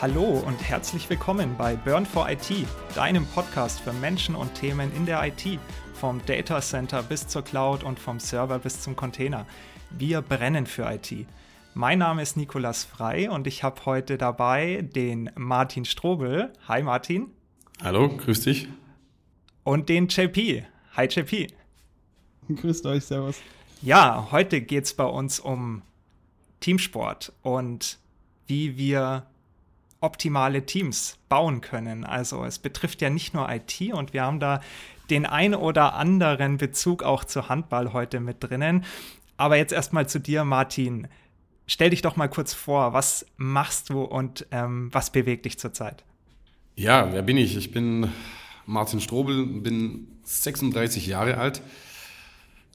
Hallo und herzlich willkommen bei Burn for IT, deinem Podcast für Menschen und Themen in der IT, vom Data Center bis zur Cloud und vom Server bis zum Container. Wir brennen für IT. Mein Name ist Nikolas Frei und ich habe heute dabei den Martin Strobel. Hi Martin. Hallo, grüß dich. Und den JP. Hi JP. Grüßt euch, servus. Ja, heute geht es bei uns um Teamsport und wie wir optimale Teams bauen können. Also es betrifft ja nicht nur IT und wir haben da den ein oder anderen Bezug auch zu Handball heute mit drinnen. Aber jetzt erstmal zu dir, Martin. Stell dich doch mal kurz vor, was machst du und ähm, was bewegt dich zurzeit? Ja, wer bin ich? Ich bin Martin Strobel, bin 36 Jahre alt,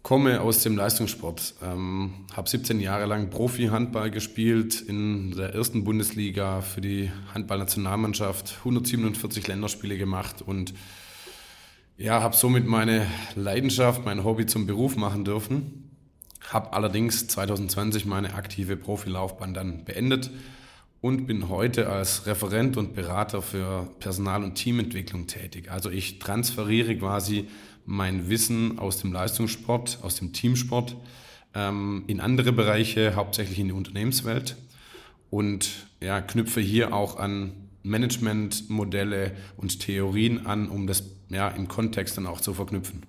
komme aus dem Leistungssport, ähm, habe 17 Jahre lang Profi-Handball gespielt in der ersten Bundesliga für die Handballnationalmannschaft, 147 Länderspiele gemacht und ja, habe somit meine Leidenschaft, mein Hobby zum Beruf machen dürfen. Habe allerdings 2020 meine aktive Profilaufbahn dann beendet und bin heute als Referent und Berater für Personal- und Teamentwicklung tätig. Also ich transferiere quasi mein Wissen aus dem Leistungssport, aus dem Teamsport ähm, in andere Bereiche, hauptsächlich in die Unternehmenswelt und ja, knüpfe hier auch an Managementmodelle und Theorien an, um das ja, im Kontext dann auch zu verknüpfen.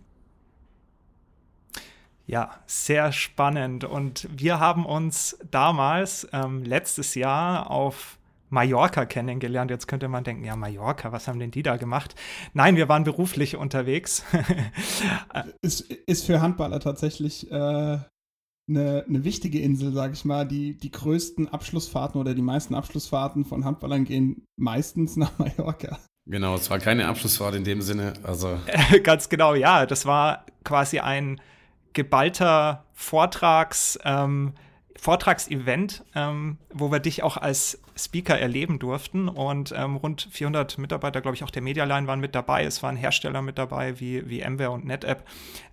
Ja, sehr spannend. Und wir haben uns damals, ähm, letztes Jahr, auf Mallorca kennengelernt. Jetzt könnte man denken, ja, Mallorca, was haben denn die da gemacht? Nein, wir waren beruflich unterwegs. ist, ist für Handballer tatsächlich äh, eine, eine wichtige Insel, sage ich mal. Die, die größten Abschlussfahrten oder die meisten Abschlussfahrten von Handballern gehen meistens nach Mallorca. Genau, es war keine Abschlussfahrt in dem Sinne. Also Ganz genau, ja. Das war quasi ein geballter Vortrags, ähm, Vortragsevent, ähm, wo wir dich auch als Speaker erleben durften. Und ähm, rund 400 Mitarbeiter, glaube ich, auch der Medialine waren mit dabei. Es waren Hersteller mit dabei, wie, wie MWare und NetApp,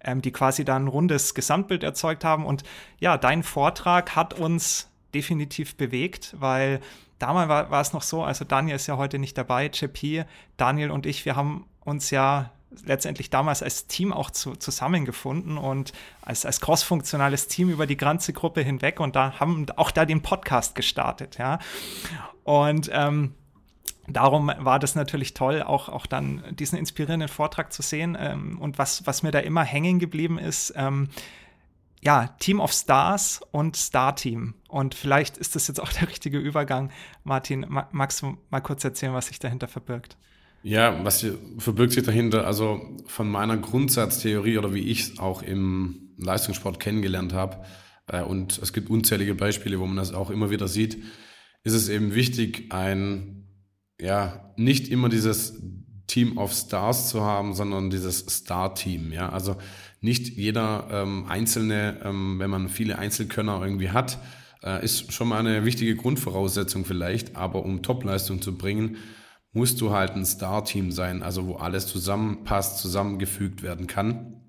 ähm, die quasi dann ein rundes Gesamtbild erzeugt haben. Und ja, dein Vortrag hat uns definitiv bewegt, weil damals war, war es noch so, also Daniel ist ja heute nicht dabei, JP, Daniel und ich, wir haben uns ja letztendlich damals als Team auch zu, zusammengefunden und als, als crossfunktionales Team über die ganze Gruppe hinweg und da haben auch da den Podcast gestartet, ja. Und ähm, darum war das natürlich toll, auch, auch dann diesen inspirierenden Vortrag zu sehen. Ähm, und was, was mir da immer hängen geblieben ist, ähm, ja, Team of Stars und Star Team. Und vielleicht ist das jetzt auch der richtige Übergang. Martin, magst du mal kurz erzählen, was sich dahinter verbirgt? Ja, was verbirgt sich dahinter? Also von meiner Grundsatztheorie oder wie ich es auch im Leistungssport kennengelernt habe, äh, und es gibt unzählige Beispiele, wo man das auch immer wieder sieht, ist es eben wichtig, ein, ja, nicht immer dieses Team of Stars zu haben, sondern dieses Star-Team. Ja, also nicht jeder ähm, Einzelne, ähm, wenn man viele Einzelkönner irgendwie hat, äh, ist schon mal eine wichtige Grundvoraussetzung vielleicht, aber um Topleistung zu bringen, musst du halt ein Star-Team sein, also wo alles zusammenpasst, zusammengefügt werden kann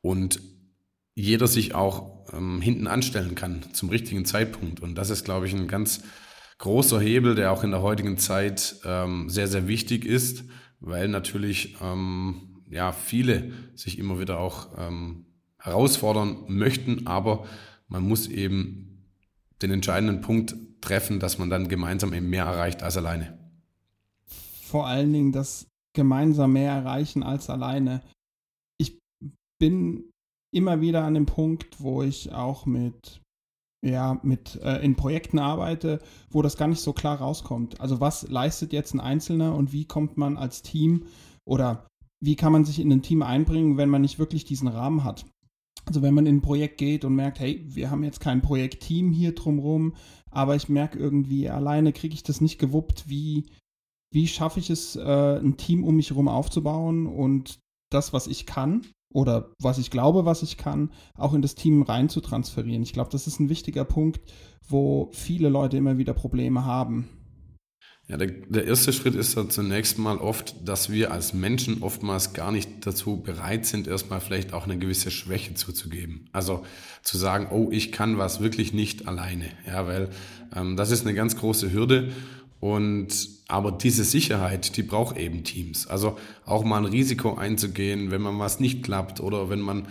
und jeder sich auch ähm, hinten anstellen kann zum richtigen Zeitpunkt. Und das ist, glaube ich, ein ganz großer Hebel, der auch in der heutigen Zeit ähm, sehr, sehr wichtig ist, weil natürlich ähm, ja, viele sich immer wieder auch ähm, herausfordern möchten, aber man muss eben den entscheidenden Punkt treffen, dass man dann gemeinsam eben mehr erreicht als alleine vor allen Dingen das gemeinsam mehr erreichen als alleine. Ich bin immer wieder an dem Punkt, wo ich auch mit ja, mit äh, in Projekten arbeite, wo das gar nicht so klar rauskommt. Also was leistet jetzt ein Einzelner und wie kommt man als Team oder wie kann man sich in ein Team einbringen, wenn man nicht wirklich diesen Rahmen hat? Also wenn man in ein Projekt geht und merkt, hey, wir haben jetzt kein Projektteam hier drumherum, aber ich merke irgendwie, alleine kriege ich das nicht gewuppt, wie, wie schaffe ich es, äh, ein Team um mich herum aufzubauen und das, was ich kann oder was ich glaube, was ich kann, auch in das Team rein zu transferieren. Ich glaube, das ist ein wichtiger Punkt, wo viele Leute immer wieder Probleme haben. Ja, der, der erste Schritt ist ja zunächst mal oft, dass wir als Menschen oftmals gar nicht dazu bereit sind, erstmal vielleicht auch eine gewisse Schwäche zuzugeben. Also zu sagen, oh, ich kann was wirklich nicht alleine. Ja, weil ähm, das ist eine ganz große Hürde Und aber diese Sicherheit, die braucht eben Teams. Also auch mal ein Risiko einzugehen, wenn man was nicht klappt oder wenn man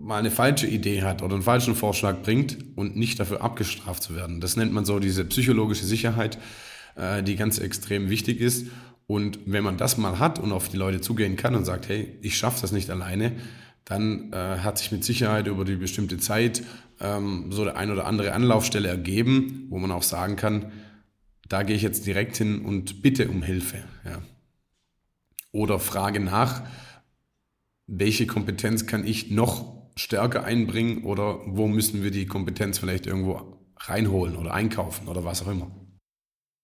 mal eine falsche Idee hat oder einen falschen Vorschlag bringt und nicht dafür abgestraft zu werden. Das nennt man so diese psychologische Sicherheit, äh, die ganz extrem wichtig ist. Und wenn man das mal hat und auf die Leute zugehen kann und sagt, hey, ich schaffe das nicht alleine, dann äh, hat sich mit Sicherheit über die bestimmte Zeit ähm, so der ein oder andere Anlaufstelle ergeben, wo man auch sagen kann, da gehe ich jetzt direkt hin und bitte um Hilfe. Ja. Oder frage nach, welche Kompetenz kann ich noch stärker einbringen oder wo müssen wir die Kompetenz vielleicht irgendwo reinholen oder einkaufen oder was auch immer.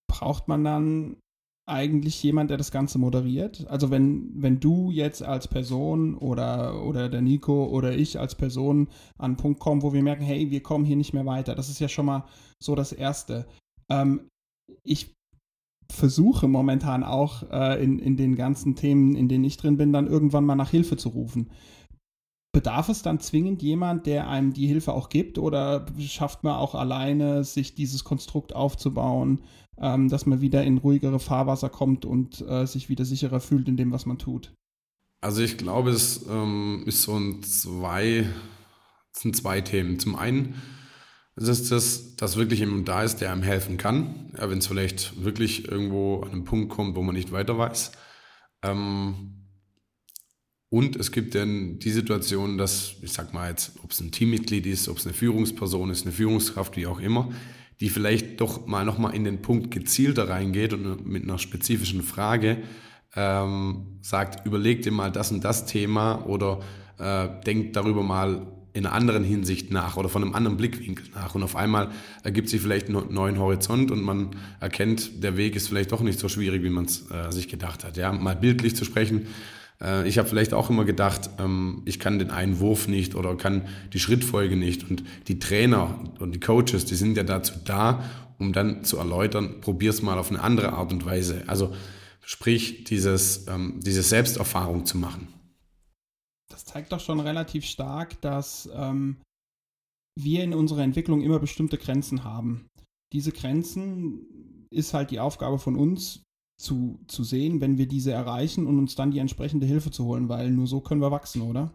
Braucht man dann eigentlich jemand, der das Ganze moderiert? Also wenn, wenn du jetzt als Person oder, oder der Nico oder ich als Person an einen Punkt kommen, wo wir merken, hey, wir kommen hier nicht mehr weiter. Das ist ja schon mal so das Erste. Ähm, ich versuche momentan auch äh, in, in den ganzen Themen, in denen ich drin bin, dann irgendwann mal nach Hilfe zu rufen. Bedarf es dann zwingend jemand, der einem die Hilfe auch gibt oder schafft man auch alleine, sich dieses Konstrukt aufzubauen, ähm, dass man wieder in ruhigere Fahrwasser kommt und äh, sich wieder sicherer fühlt in dem, was man tut? Also ich glaube, es ähm, ist so ein zwei, es sind zwei Themen. Zum einen ist es das, dass wirklich jemand da ist, der einem helfen kann, ja, wenn es vielleicht wirklich irgendwo an einen Punkt kommt, wo man nicht weiter weiß. Ähm, und es gibt dann die Situation, dass, ich sag mal jetzt, ob es ein Teammitglied ist, ob es eine Führungsperson ist, eine Führungskraft, wie auch immer, die vielleicht doch mal nochmal in den Punkt gezielter reingeht und mit einer spezifischen Frage ähm, sagt, überleg dir mal das und das Thema oder äh, denk darüber mal in einer anderen Hinsicht nach oder von einem anderen Blickwinkel nach. Und auf einmal ergibt sich vielleicht einen neuen Horizont und man erkennt, der Weg ist vielleicht doch nicht so schwierig, wie man es äh, sich gedacht hat. Ja, mal bildlich zu sprechen, äh, ich habe vielleicht auch immer gedacht, ähm, ich kann den einen Wurf nicht oder kann die Schrittfolge nicht. Und die Trainer und die Coaches, die sind ja dazu da, um dann zu erläutern, probier's mal auf eine andere Art und Weise. Also sprich, dieses, ähm, diese Selbsterfahrung zu machen. Das zeigt doch schon relativ stark, dass ähm, wir in unserer Entwicklung immer bestimmte Grenzen haben. Diese Grenzen ist halt die Aufgabe von uns, zu, zu sehen, wenn wir diese erreichen und uns dann die entsprechende Hilfe zu holen, weil nur so können wir wachsen, oder?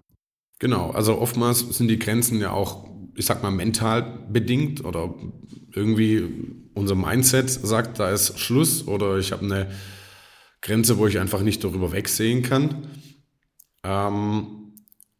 Genau, also oftmals sind die Grenzen ja auch, ich sag mal, mental bedingt oder irgendwie unser Mindset sagt, da ist Schluss oder ich habe eine Grenze, wo ich einfach nicht darüber wegsehen kann. Ähm,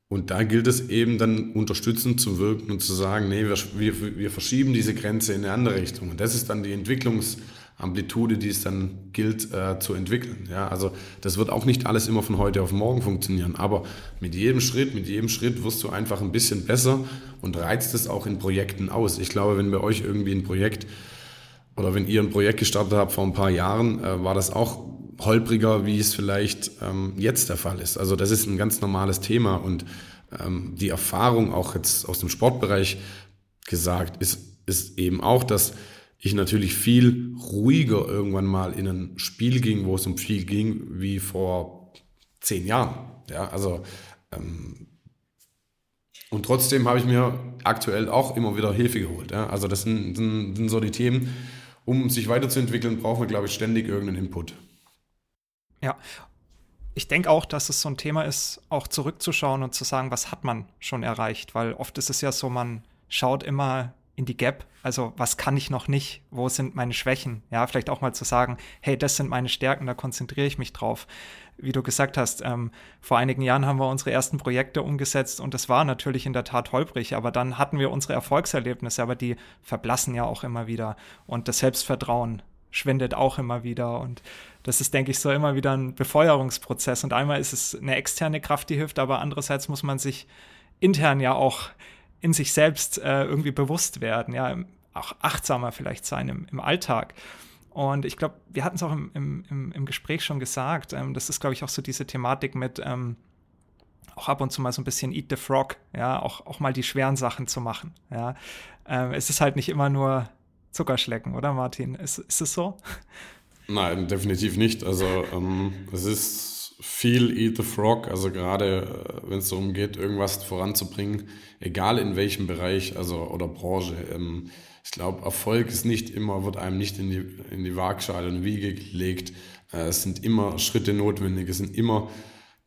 und da gilt es eben dann unterstützend zu wirken und zu sagen, nee, wir, wir, wir verschieben diese Grenze in eine andere Richtung. Und das ist dann die Entwicklungs- Amplitude, die es dann gilt äh, zu entwickeln. Ja, also das wird auch nicht alles immer von heute auf morgen funktionieren, aber mit jedem Schritt, mit jedem Schritt wirst du einfach ein bisschen besser und reizt es auch in Projekten aus. Ich glaube, wenn bei euch irgendwie ein Projekt oder wenn ihr ein Projekt gestartet habt vor ein paar Jahren, äh, war das auch holpriger, wie es vielleicht ähm, jetzt der Fall ist. Also das ist ein ganz normales Thema und ähm, die Erfahrung auch jetzt aus dem Sportbereich gesagt ist, ist eben auch, dass ich natürlich viel ruhiger irgendwann mal in ein Spiel ging, wo es um viel ging, wie vor zehn Jahren. Ja, also ähm, und trotzdem habe ich mir aktuell auch immer wieder Hilfe geholt. Ja? Also das sind, sind, sind so die Themen. Um sich weiterzuentwickeln, brauchen wir, glaube ich, ständig irgendeinen Input. Ja, ich denke auch, dass es so ein Thema ist, auch zurückzuschauen und zu sagen, was hat man schon erreicht, weil oft ist es ja so, man schaut immer in die Gap. Also was kann ich noch nicht? Wo sind meine Schwächen? Ja, vielleicht auch mal zu sagen, hey, das sind meine Stärken, da konzentriere ich mich drauf. Wie du gesagt hast, ähm, vor einigen Jahren haben wir unsere ersten Projekte umgesetzt und das war natürlich in der Tat holprig, aber dann hatten wir unsere Erfolgserlebnisse, aber die verblassen ja auch immer wieder und das Selbstvertrauen schwindet auch immer wieder und das ist, denke ich, so immer wieder ein Befeuerungsprozess und einmal ist es eine externe Kraft, die hilft, aber andererseits muss man sich intern ja auch in sich selbst äh, irgendwie bewusst werden, ja, auch achtsamer vielleicht sein im, im Alltag. Und ich glaube, wir hatten es auch im, im, im, Gespräch schon gesagt, ähm, das ist, glaube ich, auch so diese Thematik mit ähm, auch ab und zu mal so ein bisschen Eat the Frog, ja, auch, auch mal die schweren Sachen zu machen, ja. Ähm, es ist halt nicht immer nur Zuckerschlecken, oder Martin? Ist, ist es so? Nein, definitiv nicht. Also ähm, es ist viel Eat the Frog, also gerade äh, wenn es darum geht, irgendwas voranzubringen, egal in welchem Bereich, also oder Branche. Ähm, ich glaube, Erfolg ist nicht immer, wird einem nicht in die, in die Waagschale und Wiege gelegt. Äh, es sind immer Schritte notwendig, es sind immer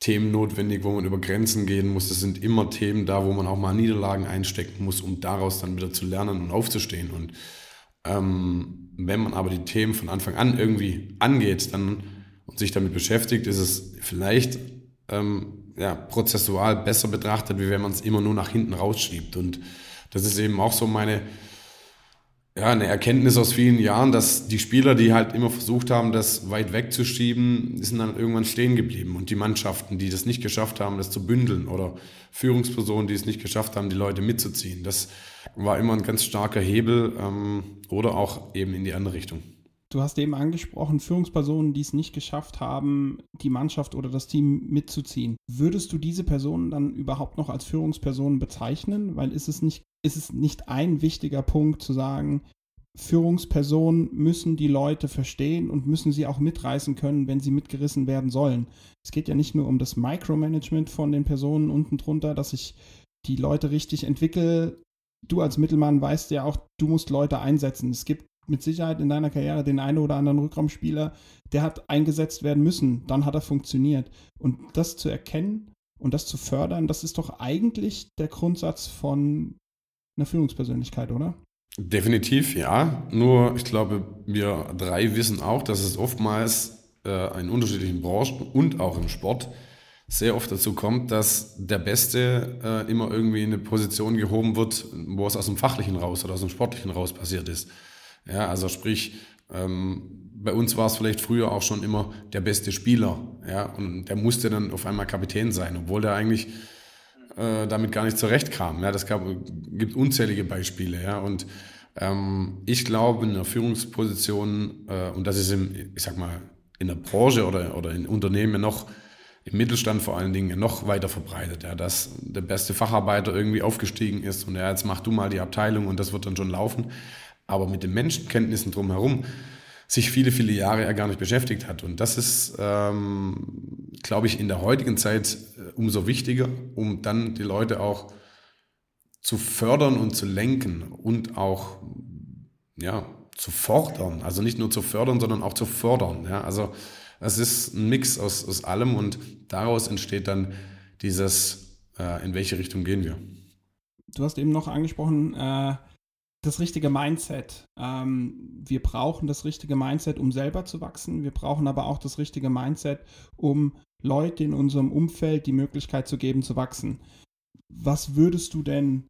Themen notwendig, wo man über Grenzen gehen muss. Es sind immer Themen da, wo man auch mal Niederlagen einstecken muss, um daraus dann wieder zu lernen und aufzustehen. Und ähm, wenn man aber die Themen von Anfang an irgendwie angeht dann, und sich damit beschäftigt, ist es vielleicht ähm, ja, prozessual besser betrachtet, wie wenn man es immer nur nach hinten rausschiebt. Und das ist eben auch so meine, ja, eine Erkenntnis aus vielen Jahren, dass die Spieler, die halt immer versucht haben, das weit wegzuschieben, sind dann irgendwann stehen geblieben. Und die Mannschaften, die das nicht geschafft haben, das zu bündeln oder Führungspersonen, die es nicht geschafft haben, die Leute mitzuziehen, das war immer ein ganz starker Hebel ähm, oder auch eben in die andere Richtung. Du hast eben angesprochen, Führungspersonen, die es nicht geschafft haben, die Mannschaft oder das Team mitzuziehen. Würdest du diese Personen dann überhaupt noch als Führungspersonen bezeichnen? Weil ist es nicht, ist es nicht ein wichtiger Punkt zu sagen, Führungspersonen müssen die Leute verstehen und müssen sie auch mitreißen können, wenn sie mitgerissen werden sollen. Es geht ja nicht nur um das Micromanagement von den Personen unten drunter, dass ich die Leute richtig entwickle. Du als Mittelmann weißt ja auch, du musst Leute einsetzen. Es gibt mit Sicherheit in deiner Karriere den einen oder anderen Rückraumspieler, der hat eingesetzt werden müssen. Dann hat er funktioniert. Und das zu erkennen und das zu fördern, das ist doch eigentlich der Grundsatz von einer Führungspersönlichkeit, oder? Definitiv, ja. Nur ich glaube, wir drei wissen auch, dass es oftmals äh, in unterschiedlichen Branchen und auch im Sport sehr oft dazu kommt, dass der Beste äh, immer irgendwie in eine Position gehoben wird, wo es aus dem Fachlichen raus oder aus dem Sportlichen raus passiert ist. Ja, also sprich, ähm, bei uns war es vielleicht früher auch schon immer der beste Spieler. Ja, und der musste dann auf einmal Kapitän sein, obwohl der eigentlich äh, damit gar nicht zurechtkam. Ja, das gab, gibt unzählige Beispiele. Ja, und ähm, ich glaube, in der Führungsposition, äh, und das ist im, ich sag mal, in der Branche oder, oder in Unternehmen noch, im Mittelstand vor allen Dingen noch weiter verbreitet, ja, dass der beste Facharbeiter irgendwie aufgestiegen ist und ja, jetzt mach du mal die Abteilung und das wird dann schon laufen aber mit den Menschenkenntnissen drumherum sich viele, viele Jahre er gar nicht beschäftigt hat. Und das ist, ähm, glaube ich, in der heutigen Zeit äh, umso wichtiger, um dann die Leute auch zu fördern und zu lenken und auch ja, zu fordern. Also nicht nur zu fördern, sondern auch zu fördern. Ja? Also es ist ein Mix aus, aus allem und daraus entsteht dann dieses, äh, in welche Richtung gehen wir. Du hast eben noch angesprochen, äh, das richtige Mindset. Ähm, wir brauchen das richtige Mindset, um selber zu wachsen. Wir brauchen aber auch das richtige Mindset, um Leute in unserem Umfeld die Möglichkeit zu geben, zu wachsen. Was würdest du denn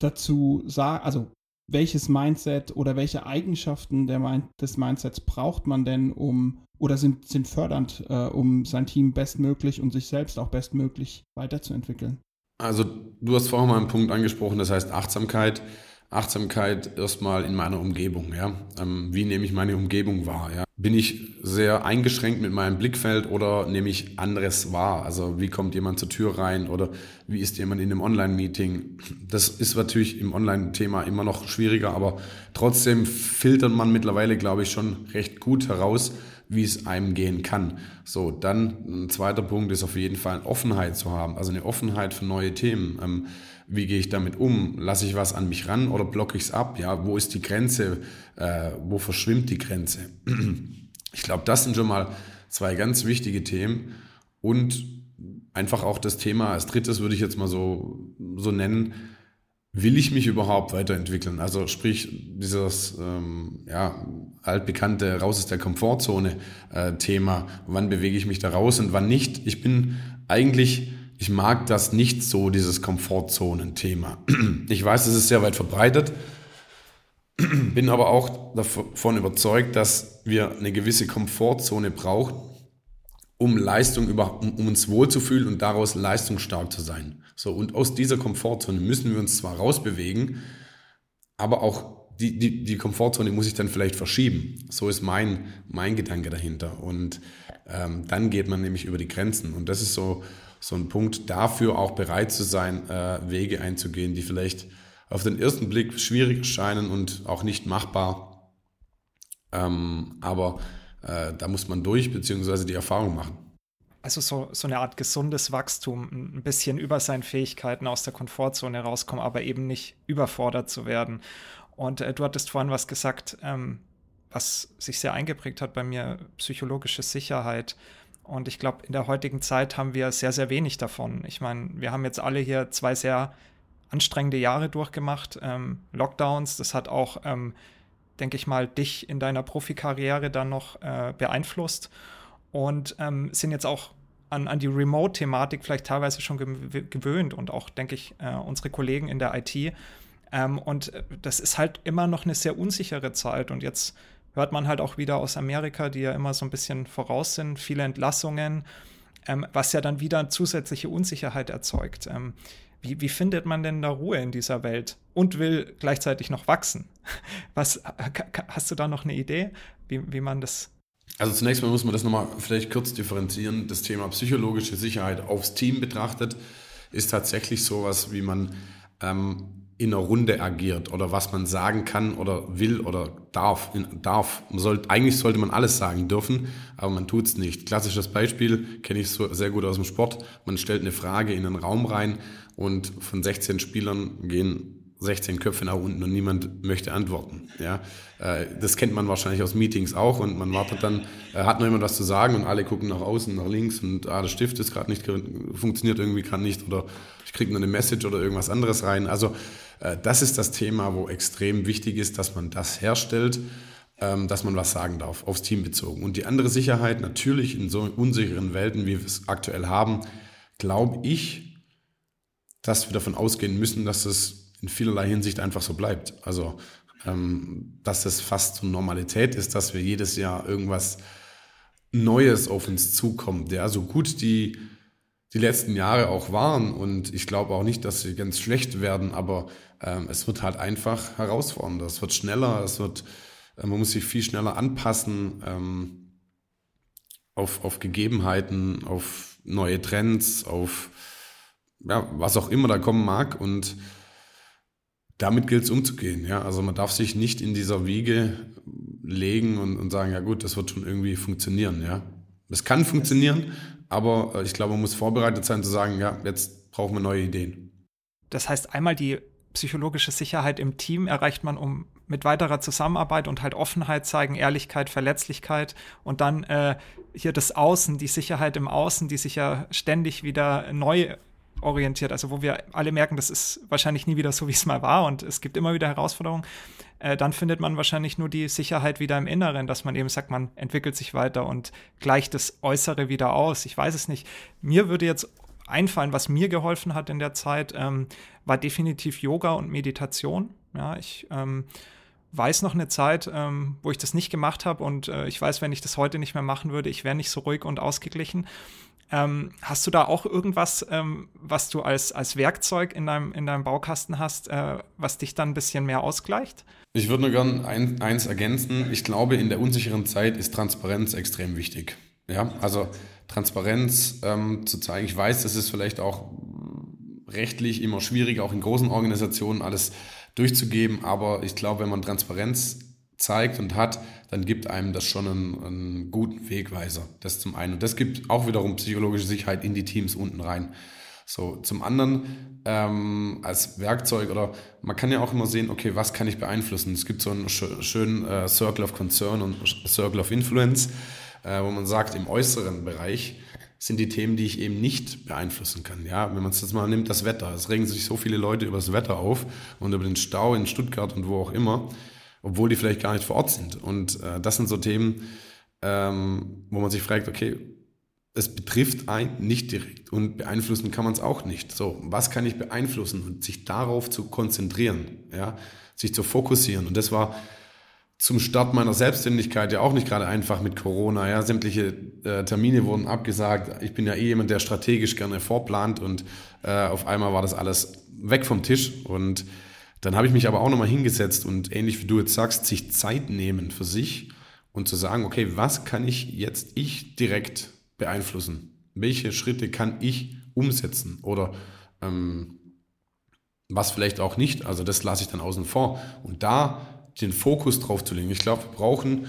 dazu sagen? Also, welches Mindset oder welche Eigenschaften Mind des Mindsets braucht man denn, um oder sind, sind fördernd, äh, um sein Team bestmöglich und sich selbst auch bestmöglich weiterzuentwickeln? Also, du hast vorhin mal einen Punkt angesprochen, das heißt Achtsamkeit. Achtsamkeit erstmal in meiner Umgebung. Ja? Ähm, wie nehme ich meine Umgebung wahr? Ja? Bin ich sehr eingeschränkt mit meinem Blickfeld oder nehme ich anderes wahr? Also wie kommt jemand zur Tür rein oder wie ist jemand in einem Online-Meeting? Das ist natürlich im Online-Thema immer noch schwieriger, aber trotzdem filtert man mittlerweile, glaube ich, schon recht gut heraus, wie es einem gehen kann. So, dann ein zweiter Punkt ist auf jeden Fall Offenheit zu haben, also eine Offenheit für neue Themen. Ähm, wie gehe ich damit um? Lasse ich was an mich ran oder blocke ich es ab? Ja, wo ist die Grenze? Äh, wo verschwimmt die Grenze? Ich glaube, das sind schon mal zwei ganz wichtige Themen und einfach auch das Thema als drittes würde ich jetzt mal so, so nennen, will ich mich überhaupt weiterentwickeln? Also sprich, dieses ähm, ja, altbekannte Raus aus der Komfortzone äh, wann bewege ich mich da raus und wann nicht. Ich bin eigentlich ich mag das nicht so, dieses Komfortzonen-Thema. Ich weiß, es ist sehr weit verbreitet, bin aber auch davon überzeugt, dass wir eine gewisse Komfortzone brauchen, um Leistung über, um, um uns wohlzufühlen und daraus leistungsstark zu sein. So, und aus dieser Komfortzone müssen wir uns zwar rausbewegen, aber auch die, die, die Komfortzone muss ich dann vielleicht verschieben. So ist mein, mein Gedanke dahinter. Und ähm, dann geht man nämlich über die Grenzen. Und das ist so, so ein Punkt, dafür auch bereit zu sein, äh, Wege einzugehen, die vielleicht auf den ersten Blick schwierig scheinen und auch nicht machbar. Ähm, aber äh, da muss man durch, beziehungsweise die Erfahrung machen. also so, so eine Art gesundes Wachstum, ein bisschen über seinen Fähigkeiten aus der Komfortzone rauskommen, aber eben nicht überfordert zu werden. Und äh, du hattest vorhin was gesagt, ähm, was sich sehr eingeprägt hat bei mir, psychologische Sicherheit. Und ich glaube, in der heutigen Zeit haben wir sehr, sehr wenig davon. Ich meine, wir haben jetzt alle hier zwei sehr anstrengende Jahre durchgemacht. Ähm, Lockdowns, das hat auch, ähm, denke ich mal, dich in deiner Profikarriere dann noch äh, beeinflusst und ähm, sind jetzt auch an, an die Remote-Thematik vielleicht teilweise schon gewöhnt und auch, denke ich, äh, unsere Kollegen in der IT. Ähm, und äh, das ist halt immer noch eine sehr unsichere Zeit. Und jetzt hört man halt auch wieder aus Amerika, die ja immer so ein bisschen voraus sind, viele Entlassungen, ähm, was ja dann wieder zusätzliche Unsicherheit erzeugt. Ähm, wie, wie, findet man denn da Ruhe in dieser Welt und will gleichzeitig noch wachsen? Was, hast du da noch eine Idee, wie, wie man das also zunächst mal muss man das nochmal vielleicht kurz differenzieren. Das Thema psychologische Sicherheit aufs Team betrachtet ist tatsächlich sowas, wie man ähm, in einer Runde agiert oder was man sagen kann oder will oder darf. darf. Man sollte, eigentlich sollte man alles sagen dürfen, aber man tut es nicht. Klassisches Beispiel kenne ich so sehr gut aus dem Sport. Man stellt eine Frage in einen Raum rein und von 16 Spielern gehen 16 Köpfe nach unten und niemand möchte antworten. Ja, äh, das kennt man wahrscheinlich aus Meetings auch und man wartet dann, äh, hat noch jemand was zu sagen und alle gucken nach außen, nach links und ah, der Stift ist gerade nicht, funktioniert irgendwie gerade nicht oder ich kriege nur eine Message oder irgendwas anderes rein. Also das ist das Thema, wo extrem wichtig ist, dass man das herstellt, ähm, dass man was sagen darf, aufs Team bezogen. Und die andere Sicherheit, natürlich in so unsicheren Welten, wie wir es aktuell haben, glaube ich, dass wir davon ausgehen müssen, dass es in vielerlei Hinsicht einfach so bleibt. Also, ähm, dass es fast zur Normalität ist, dass wir jedes Jahr irgendwas Neues auf uns zukommt. Ja, so gut die, die letzten Jahre auch waren und ich glaube auch nicht, dass sie ganz schlecht werden, aber ähm, es wird halt einfach herausfordernder. Es wird schneller, es wird, äh, man muss sich viel schneller anpassen ähm, auf, auf Gegebenheiten, auf neue Trends, auf ja, was auch immer da kommen mag und damit gilt es umzugehen. Ja? Also man darf sich nicht in dieser Wiege legen und, und sagen, ja gut, das wird schon irgendwie funktionieren. Ja? Es kann funktionieren, aber äh, ich glaube, man muss vorbereitet sein zu sagen, ja, jetzt brauchen wir neue Ideen. Das heißt, einmal die psychologische Sicherheit im Team erreicht man um mit weiterer Zusammenarbeit und halt Offenheit zeigen, Ehrlichkeit, Verletzlichkeit und dann äh, hier das Außen, die Sicherheit im Außen, die sich ja ständig wieder neu orientiert, also wo wir alle merken, das ist wahrscheinlich nie wieder so, wie es mal war und es gibt immer wieder Herausforderungen, äh, dann findet man wahrscheinlich nur die Sicherheit wieder im Inneren, dass man eben sagt, man entwickelt sich weiter und gleicht das Äußere wieder aus. Ich weiß es nicht. Mir würde jetzt einfallen, was mir geholfen hat in der Zeit, ähm, war definitiv Yoga und Meditation. Ja, ich ähm, weiß noch eine Zeit, ähm, wo ich das nicht gemacht habe und äh, ich weiß, wenn ich das heute nicht mehr machen würde, ich wäre nicht so ruhig und ausgeglichen. Ähm, hast du da auch irgendwas, ähm, was du als, als Werkzeug in deinem, in deinem Baukasten hast, äh, was dich dann ein bisschen mehr ausgleicht? Ich würde nur gerne ein, eins ergänzen. Ich glaube, in der unsicheren Zeit ist Transparenz extrem wichtig. Ja, also Transparenz ähm, zu zeigen. Ich weiß, das ist vielleicht auch rechtlich immer schwierig, auch in großen Organisationen alles durchzugeben, aber ich glaube, wenn man Transparenz zeigt und hat, dann gibt einem das schon einen, einen, guten Wegweiser. Das zum einen. Und das gibt auch wiederum psychologische Sicherheit in die Teams unten rein. So, zum anderen ähm, als Werkzeug oder man kann ja auch immer sehen, okay, was kann ich beeinflussen? Es gibt so einen schönen äh, Circle of Concern und Circle of Influence, äh, wo man sagt, im äußeren Bereich sind die Themen, die ich eben nicht beeinflussen kann. Ja, wenn man es jetzt mal nimmt, das Wetter. Es regen sich so viele Leute über das Wetter auf und über den Stau in Stuttgart und wo auch immer obwohl die vielleicht gar nicht vor Ort sind. Und äh, das sind so Themen, ähm, wo man sich fragt, okay, es betrifft einen nicht direkt und beeinflussen kann man es auch nicht. So, was kann ich beeinflussen und sich darauf zu konzentrieren, ja, sich zu fokussieren. Und das war zum Start meiner Selbstständigkeit ja auch nicht gerade einfach mit Corona. Ja, sämtliche äh, Termine wurden abgesagt. Ich bin ja eh jemand, der strategisch gerne vorplant und äh, auf einmal war das alles weg vom Tisch und dann habe ich mich aber auch nochmal hingesetzt und ähnlich wie du jetzt sagst, sich Zeit nehmen für sich und zu sagen, okay, was kann ich jetzt ich direkt beeinflussen? Welche Schritte kann ich umsetzen? Oder ähm, was vielleicht auch nicht? Also das lasse ich dann außen vor. Und da den Fokus drauf zu legen. Ich glaube, wir brauchen,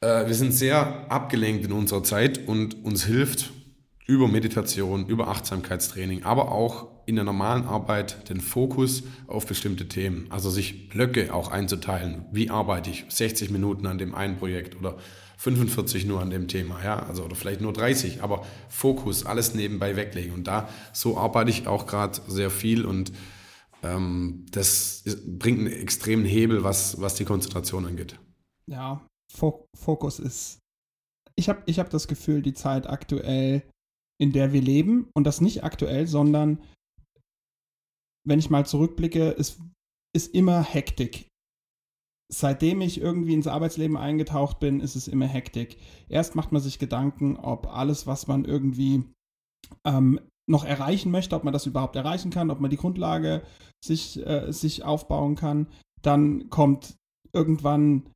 äh, wir sind sehr abgelenkt in unserer Zeit und uns hilft über Meditation, über Achtsamkeitstraining, aber auch in der normalen Arbeit den Fokus auf bestimmte Themen. Also sich Blöcke auch einzuteilen. Wie arbeite ich? 60 Minuten an dem einen Projekt oder 45 nur an dem Thema, ja, also oder vielleicht nur 30, aber Fokus, alles nebenbei weglegen. Und da so arbeite ich auch gerade sehr viel und ähm, das ist, bringt einen extremen Hebel, was, was die Konzentration angeht. Ja, Fokus ist. Ich habe ich hab das Gefühl, die Zeit aktuell, in der wir leben, und das nicht aktuell, sondern wenn ich mal zurückblicke, ist, ist immer Hektik. Seitdem ich irgendwie ins Arbeitsleben eingetaucht bin, ist es immer Hektik. Erst macht man sich Gedanken, ob alles, was man irgendwie ähm, noch erreichen möchte, ob man das überhaupt erreichen kann, ob man die Grundlage sich, äh, sich aufbauen kann. Dann kommt irgendwann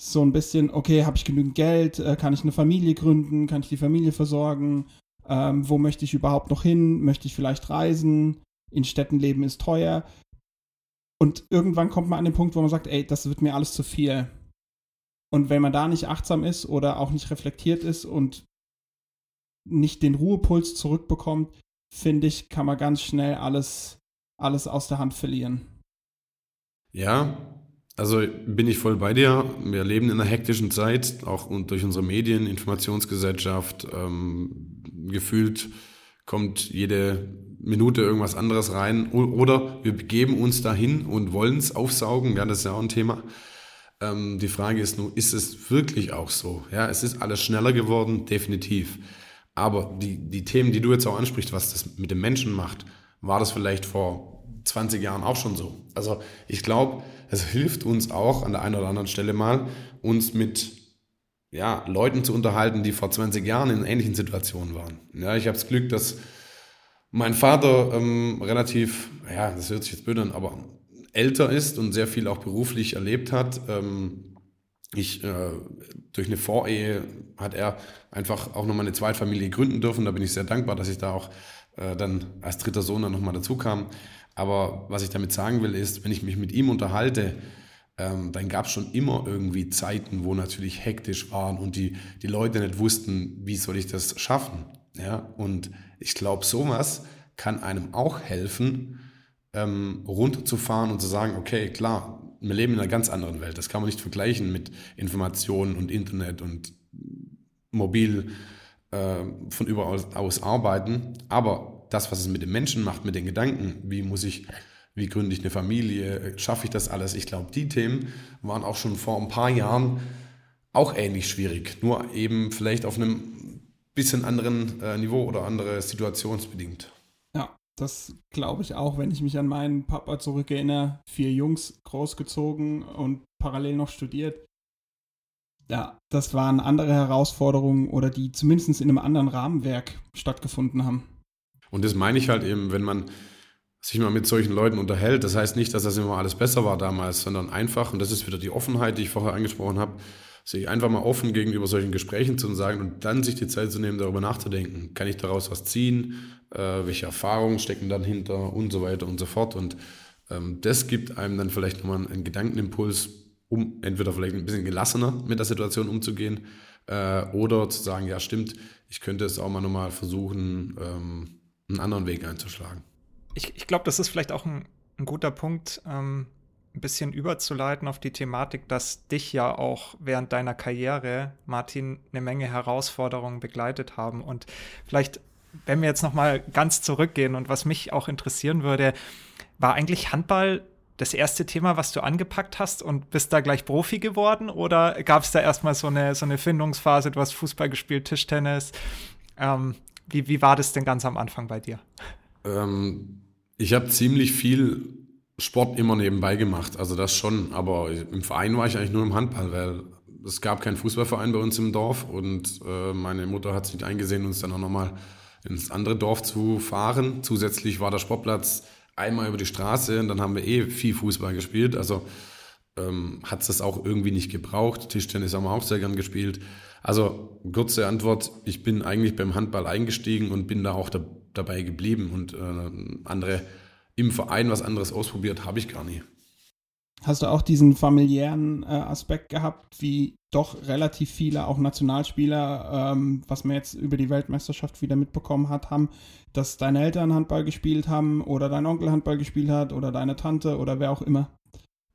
so ein bisschen, okay, habe ich genügend Geld, äh, kann ich eine Familie gründen, kann ich die Familie versorgen, ähm, wo möchte ich überhaupt noch hin, möchte ich vielleicht reisen, in Städten leben ist teuer. Und irgendwann kommt man an den Punkt, wo man sagt, ey, das wird mir alles zu viel. Und wenn man da nicht achtsam ist oder auch nicht reflektiert ist und nicht den Ruhepuls zurückbekommt, finde ich, kann man ganz schnell alles, alles aus der Hand verlieren. Ja, also bin ich voll bei dir. Wir leben in einer hektischen Zeit, auch durch unsere Medien, Informationsgesellschaft, ähm, gefühlt kommt jede Minute irgendwas anderes rein oder wir begeben uns dahin und wollen es aufsaugen, ja, das ist ja auch ein Thema. Ähm, die Frage ist nur, ist es wirklich auch so? Ja, es ist alles schneller geworden, definitiv. Aber die, die Themen, die du jetzt auch ansprichst, was das mit dem Menschen macht, war das vielleicht vor 20 Jahren auch schon so. Also ich glaube, es hilft uns auch an der einen oder anderen Stelle mal, uns mit ja, Leuten zu unterhalten, die vor 20 Jahren in ähnlichen Situationen waren. Ja, ich habe das Glück, dass mein Vater ähm, relativ, ja, das hört sich jetzt blöd an, aber älter ist und sehr viel auch beruflich erlebt hat. Ähm, ich, äh, durch eine Vorehe hat er einfach auch nochmal eine Zweitfamilie gründen dürfen. Da bin ich sehr dankbar, dass ich da auch äh, dann als dritter Sohn dann nochmal dazu kam. Aber was ich damit sagen will, ist, wenn ich mich mit ihm unterhalte, ähm, dann gab es schon immer irgendwie Zeiten, wo natürlich hektisch waren und die, die Leute nicht wussten, wie soll ich das schaffen. Ja, und ich glaube, sowas kann einem auch helfen, ähm, runterzufahren und zu sagen, okay, klar, wir leben in einer ganz anderen Welt. Das kann man nicht vergleichen mit Informationen und Internet und mobil äh, von überall aus arbeiten. Aber das, was es mit den Menschen macht, mit den Gedanken, wie muss ich, wie gründe ich eine Familie, schaffe ich das alles? Ich glaube, die Themen waren auch schon vor ein paar Jahren auch ähnlich schwierig. Nur eben vielleicht auf einem bisschen anderen äh, Niveau oder andere situationsbedingt. Ja, das glaube ich auch, wenn ich mich an meinen Papa zurückerinnere. Vier Jungs großgezogen und parallel noch studiert. Ja, das waren andere Herausforderungen oder die zumindest in einem anderen Rahmenwerk stattgefunden haben. Und das meine ich halt eben, wenn man sich mal mit solchen Leuten unterhält. Das heißt nicht, dass das immer alles besser war damals, sondern einfach, und das ist wieder die Offenheit, die ich vorher angesprochen habe, sich einfach mal offen gegenüber solchen Gesprächen zu sagen und dann sich die Zeit zu nehmen, darüber nachzudenken. Kann ich daraus was ziehen? Äh, welche Erfahrungen stecken dann hinter und so weiter und so fort. Und ähm, das gibt einem dann vielleicht nochmal einen Gedankenimpuls, um entweder vielleicht ein bisschen gelassener mit der Situation umzugehen äh, oder zu sagen, ja stimmt, ich könnte es auch mal nochmal versuchen, ähm, einen anderen Weg einzuschlagen. Ich, ich glaube, das ist vielleicht auch ein, ein guter Punkt, ähm, ein bisschen überzuleiten auf die Thematik, dass dich ja auch während deiner Karriere, Martin, eine Menge Herausforderungen begleitet haben. Und vielleicht, wenn wir jetzt noch mal ganz zurückgehen und was mich auch interessieren würde, war eigentlich Handball das erste Thema, was du angepackt hast und bist da gleich Profi geworden? Oder gab es da erstmal so eine, so eine Findungsphase? Du hast Fußball gespielt, Tischtennis. Ähm, wie, wie war das denn ganz am Anfang bei dir? Ähm, ich habe ziemlich viel Sport immer nebenbei gemacht, also das schon, aber im Verein war ich eigentlich nur im Handball, weil es gab keinen Fußballverein bei uns im Dorf und äh, meine Mutter hat sich eingesehen, uns dann auch nochmal ins andere Dorf zu fahren. Zusätzlich war der Sportplatz einmal über die Straße und dann haben wir eh viel Fußball gespielt, also ähm, hat es das auch irgendwie nicht gebraucht. Tischtennis haben wir auch sehr gern gespielt. Also kurze Antwort, ich bin eigentlich beim Handball eingestiegen und bin da auch da, dabei geblieben und äh, andere im Verein was anderes ausprobiert habe ich gar nie. hast du auch diesen familiären äh, Aspekt gehabt, wie doch relativ viele, auch Nationalspieler, ähm, was man jetzt über die Weltmeisterschaft wieder mitbekommen hat, haben, dass deine Eltern Handball gespielt haben oder dein Onkel Handball gespielt hat oder deine Tante oder wer auch immer?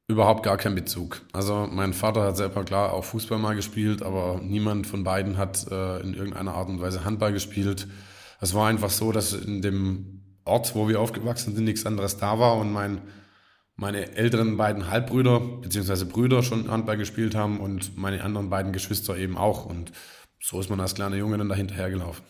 Überhaupt gar kein Bezug. Also mein Vater hat selber klar auch Fußball mal gespielt, aber niemand von beiden hat äh, in irgendeiner Art und Weise Handball gespielt. Es war einfach so, dass in dem Ort, wo wir aufgewachsen sind, nichts anderes da war und mein meine älteren beiden Halbbrüder bzw. Brüder schon Handball gespielt haben und meine anderen beiden Geschwister eben auch. Und so ist man als kleiner Junge dann dahinterher gelaufen.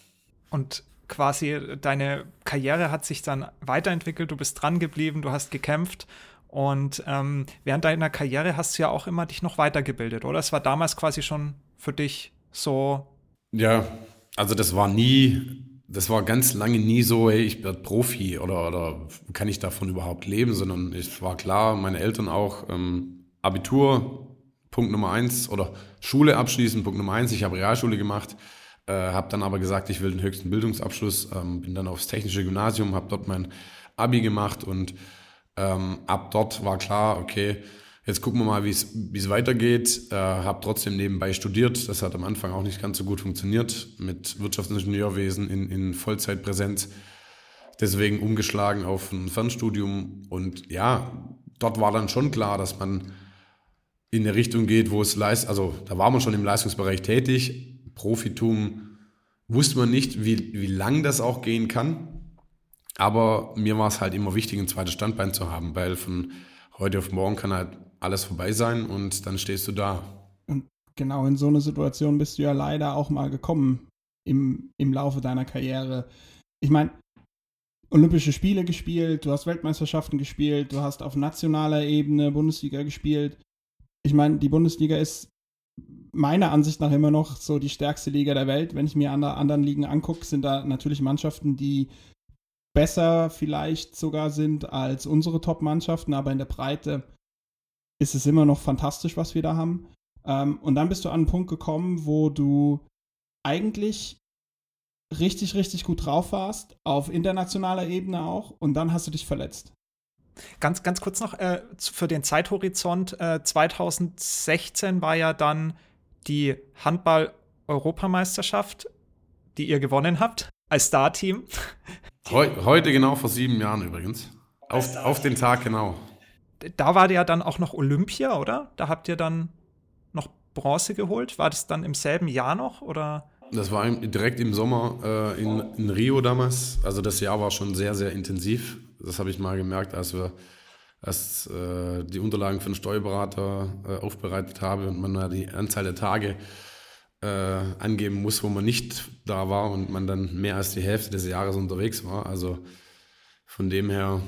Und quasi deine Karriere hat sich dann weiterentwickelt, du bist dran geblieben, du hast gekämpft und ähm, während deiner Karriere hast du ja auch immer dich noch weitergebildet, oder? Es war damals quasi schon für dich so. Ja, also das war nie das war ganz lange nie so, hey, ich werde Profi oder, oder kann ich davon überhaupt leben, sondern es war klar, meine Eltern auch, ähm, Abitur, Punkt Nummer eins, oder Schule abschließen, Punkt Nummer eins, ich habe Realschule gemacht, äh, habe dann aber gesagt, ich will den höchsten Bildungsabschluss, ähm, bin dann aufs technische Gymnasium, habe dort mein Abi gemacht und ähm, ab dort war klar, okay, Jetzt gucken wir mal, wie es weitergeht. Äh, habe trotzdem nebenbei studiert. Das hat am Anfang auch nicht ganz so gut funktioniert mit Wirtschaftsingenieurwesen in, in Vollzeitpräsenz. Deswegen umgeschlagen auf ein Fernstudium. Und ja, dort war dann schon klar, dass man in eine Richtung geht, wo es leist, also da war man schon im Leistungsbereich tätig. Profitum wusste man nicht, wie, wie lang das auch gehen kann. Aber mir war es halt immer wichtig, ein zweites Standbein zu haben, weil von heute auf morgen kann halt alles vorbei sein und dann stehst du da. Und genau in so eine Situation bist du ja leider auch mal gekommen im, im Laufe deiner Karriere. Ich meine, Olympische Spiele gespielt, du hast Weltmeisterschaften gespielt, du hast auf nationaler Ebene Bundesliga gespielt. Ich meine, die Bundesliga ist meiner Ansicht nach immer noch so die stärkste Liga der Welt. Wenn ich mir andere anderen Ligen angucke, sind da natürlich Mannschaften, die besser vielleicht sogar sind als unsere Top-Mannschaften, aber in der Breite ist es immer noch fantastisch, was wir da haben. Ähm, und dann bist du an einen Punkt gekommen, wo du eigentlich richtig, richtig gut drauf warst, auf internationaler Ebene auch, und dann hast du dich verletzt. Ganz, ganz kurz noch äh, für den Zeithorizont. Äh, 2016 war ja dann die Handball-Europameisterschaft, die ihr gewonnen habt, als Star-Team. Heu heute genau vor sieben Jahren übrigens. Auf, auf den Tag genau da war ja dann auch noch Olympia, oder? Da habt ihr dann noch Bronze geholt. War das dann im selben Jahr noch oder? Das war direkt im Sommer äh, in, in, Rio damals. Also das Jahr war schon sehr, sehr intensiv. Das habe ich mal gemerkt, als wir als, äh, die Unterlagen für den Steuerberater äh, aufbereitet haben und man die Anzahl der Tage äh, angeben muss, wo man nicht da war und man dann mehr als die Hälfte des Jahres unterwegs war. Also von dem her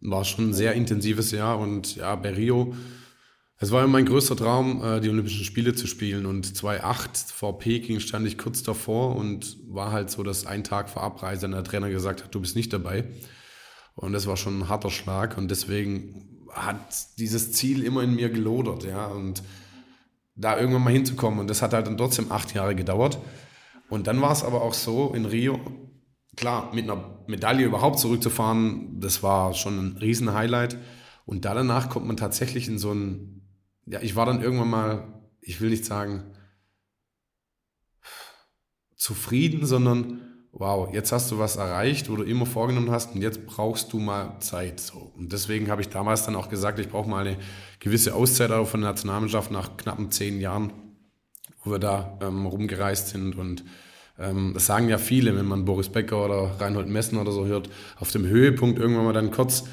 war schon ein sehr intensives Jahr und ja, bei Rio, es war mein größter Traum, äh, die Olympischen Spiele zu spielen und 2008 vor Peking stand ich kurz davor und war halt so, dass ein Tag vor Abreise der Trainer gesagt hat, du bist nicht dabei. Und das war schon ein harter Schlag und deswegen hat dieses Ziel immer in mir gelodert, ja, und da irgendwann mal hinzukommen und das hat halt dann trotzdem acht Jahre gedauert. Und dann war es aber auch so in Rio, klar, mit einer Medaille überhaupt zurückzufahren, das war schon ein Riesen-Highlight. Und da danach kommt man tatsächlich in so ein, ja, ich war dann irgendwann mal, ich will nicht sagen zufrieden, sondern wow, jetzt hast du was erreicht, wo du immer vorgenommen hast und jetzt brauchst du mal Zeit. So. Und deswegen habe ich damals dann auch gesagt, ich brauche mal eine gewisse Auszeit auch von der Nationalmannschaft nach knappen zehn Jahren, wo wir da ähm, rumgereist sind und das sagen ja viele, wenn man Boris Becker oder Reinhold Messen oder so hört, auf dem Höhepunkt irgendwann mal dann kurz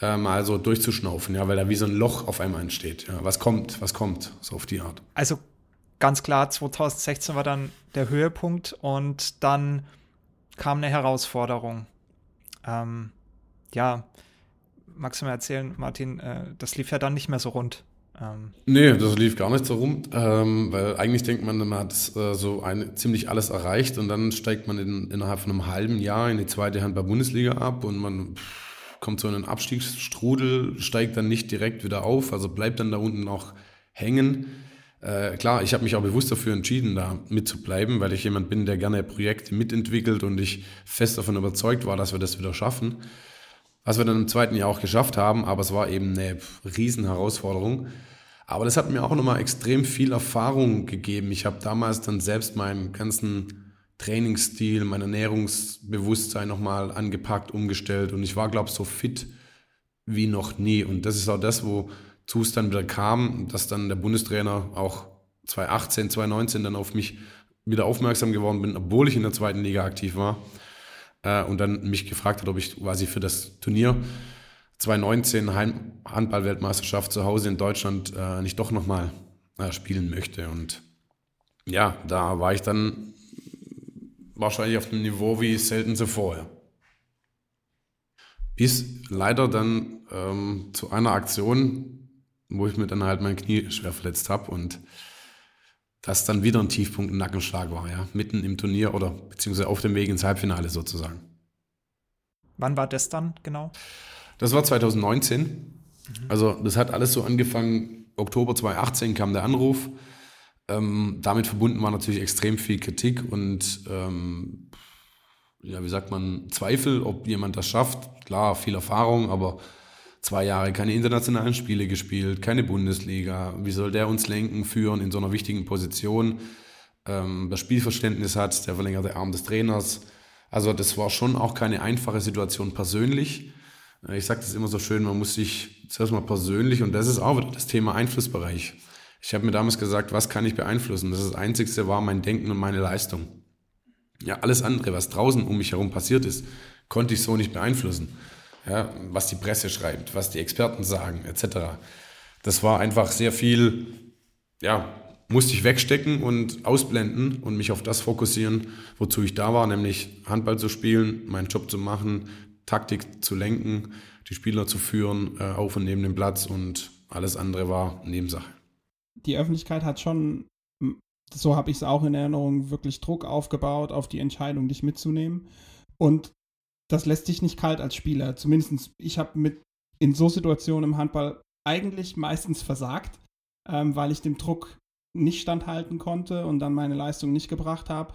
äh, mal so durchzuschnaufen, ja, weil da wie so ein Loch auf einmal entsteht. Ja. Was kommt, was kommt, so auf die Art. Also ganz klar, 2016 war dann der Höhepunkt und dann kam eine Herausforderung. Ähm, ja, magst du mir erzählen, Martin, äh, das lief ja dann nicht mehr so rund. Ähm. Nee, das lief gar nicht so rum, ähm, weil eigentlich denkt man, man hat äh, so ein, ziemlich alles erreicht und dann steigt man in, innerhalb von einem halben Jahr in die zweite Handball-Bundesliga ab und man pff, kommt so in einen Abstiegsstrudel, steigt dann nicht direkt wieder auf, also bleibt dann da unten noch hängen. Äh, klar, ich habe mich auch bewusst dafür entschieden, da mitzubleiben, weil ich jemand bin, der gerne Projekte mitentwickelt und ich fest davon überzeugt war, dass wir das wieder schaffen. Was wir dann im zweiten Jahr auch geschafft haben, aber es war eben eine Riesenherausforderung. Aber das hat mir auch nochmal extrem viel Erfahrung gegeben. Ich habe damals dann selbst meinen ganzen Trainingsstil, mein Ernährungsbewusstsein nochmal angepackt, umgestellt und ich war, glaube ich, so fit wie noch nie. Und das ist auch das, wozu es dann wieder kam, dass dann der Bundestrainer auch 2018, 2019 dann auf mich wieder aufmerksam geworden bin, obwohl ich in der zweiten Liga aktiv war äh, und dann mich gefragt hat, ob ich quasi für das Turnier 2019 Handball-Weltmeisterschaft zu Hause in Deutschland äh, nicht doch nochmal äh, spielen möchte. Und ja, da war ich dann wahrscheinlich auf dem Niveau wie selten zuvor. Ja. Bis leider dann ähm, zu einer Aktion, wo ich mir dann halt mein Knie schwer verletzt habe und das dann wieder ein Tiefpunkt, ein Nackenschlag war, ja, mitten im Turnier oder beziehungsweise auf dem Weg ins Halbfinale sozusagen. Wann war das dann genau? Das war 2019. Mhm. Also das hat alles so angefangen, Oktober 2018 kam der Anruf. Ähm, damit verbunden war natürlich extrem viel Kritik und ähm, ja, wie sagt man, Zweifel, ob jemand das schafft. Klar, viel Erfahrung, aber zwei Jahre keine internationalen Spiele gespielt, keine Bundesliga. Wie soll der uns lenken, führen in so einer wichtigen Position? Ähm, das Spielverständnis hat, der verlängerte Arm des Trainers. Also das war schon auch keine einfache Situation persönlich. Ich sage das immer so schön, man muss sich zuerst mal persönlich, und das ist auch wieder das Thema Einflussbereich. Ich habe mir damals gesagt, was kann ich beeinflussen? Das, das Einzigste war mein Denken und meine Leistung. Ja, alles andere, was draußen um mich herum passiert ist, konnte ich so nicht beeinflussen. Ja, was die Presse schreibt, was die Experten sagen, etc. Das war einfach sehr viel, ja, musste ich wegstecken und ausblenden und mich auf das fokussieren, wozu ich da war, nämlich Handball zu spielen, meinen Job zu machen, Taktik zu lenken, die Spieler zu führen, äh, auf und neben dem Platz und alles andere war Nebensache. Die Öffentlichkeit hat schon, so habe ich es auch in Erinnerung, wirklich Druck aufgebaut auf die Entscheidung, dich mitzunehmen. Und das lässt dich nicht kalt als Spieler. Zumindest ich habe mit in so Situationen im Handball eigentlich meistens versagt, ähm, weil ich dem Druck nicht standhalten konnte und dann meine Leistung nicht gebracht habe.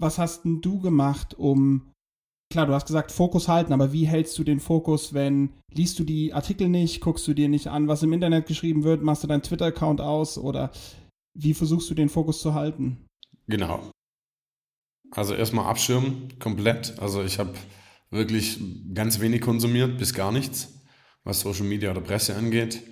Was hast denn du gemacht, um klar, du hast gesagt, Fokus halten, aber wie hältst du den Fokus, wenn liest du die Artikel nicht, guckst du dir nicht an, was im Internet geschrieben wird, machst du deinen Twitter-Account aus oder wie versuchst du den Fokus zu halten? Genau. Also erstmal abschirmen, komplett. Also ich habe wirklich ganz wenig konsumiert, bis gar nichts, was Social Media oder Presse angeht.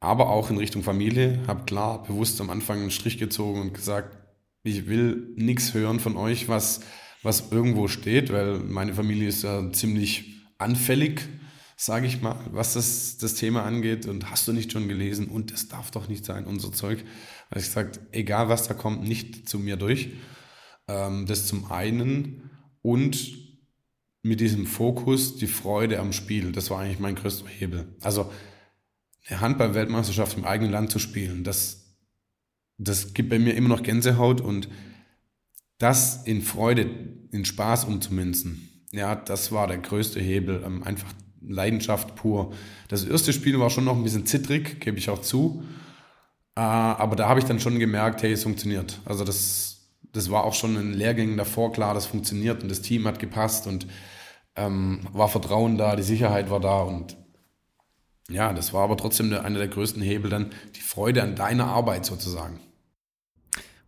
Aber auch in Richtung Familie, habe klar bewusst am Anfang einen Strich gezogen und gesagt, ich will nichts hören von euch, was was irgendwo steht, weil meine Familie ist ja ziemlich anfällig, sage ich mal, was das, das Thema angeht. Und hast du nicht schon gelesen? Und das darf doch nicht sein, unser Zeug. Weil ich gesagt, egal was da kommt, nicht zu mir durch. Ähm, das zum einen. Und mit diesem Fokus die Freude am Spiel. Das war eigentlich mein größter Hebel. Also eine Handball-Weltmeisterschaft im eigenen Land zu spielen, das, das gibt bei mir immer noch Gänsehaut und das in Freude, in Spaß umzumünzen, ja, das war der größte Hebel. Ähm, einfach Leidenschaft pur. Das erste Spiel war schon noch ein bisschen zittrig, gebe ich auch zu. Äh, aber da habe ich dann schon gemerkt, hey, es funktioniert. Also das, das war auch schon in Lehrgängen davor klar, das funktioniert und das Team hat gepasst und ähm, war Vertrauen da, die Sicherheit war da und ja, das war aber trotzdem einer der größten Hebel dann, die Freude an deiner Arbeit sozusagen.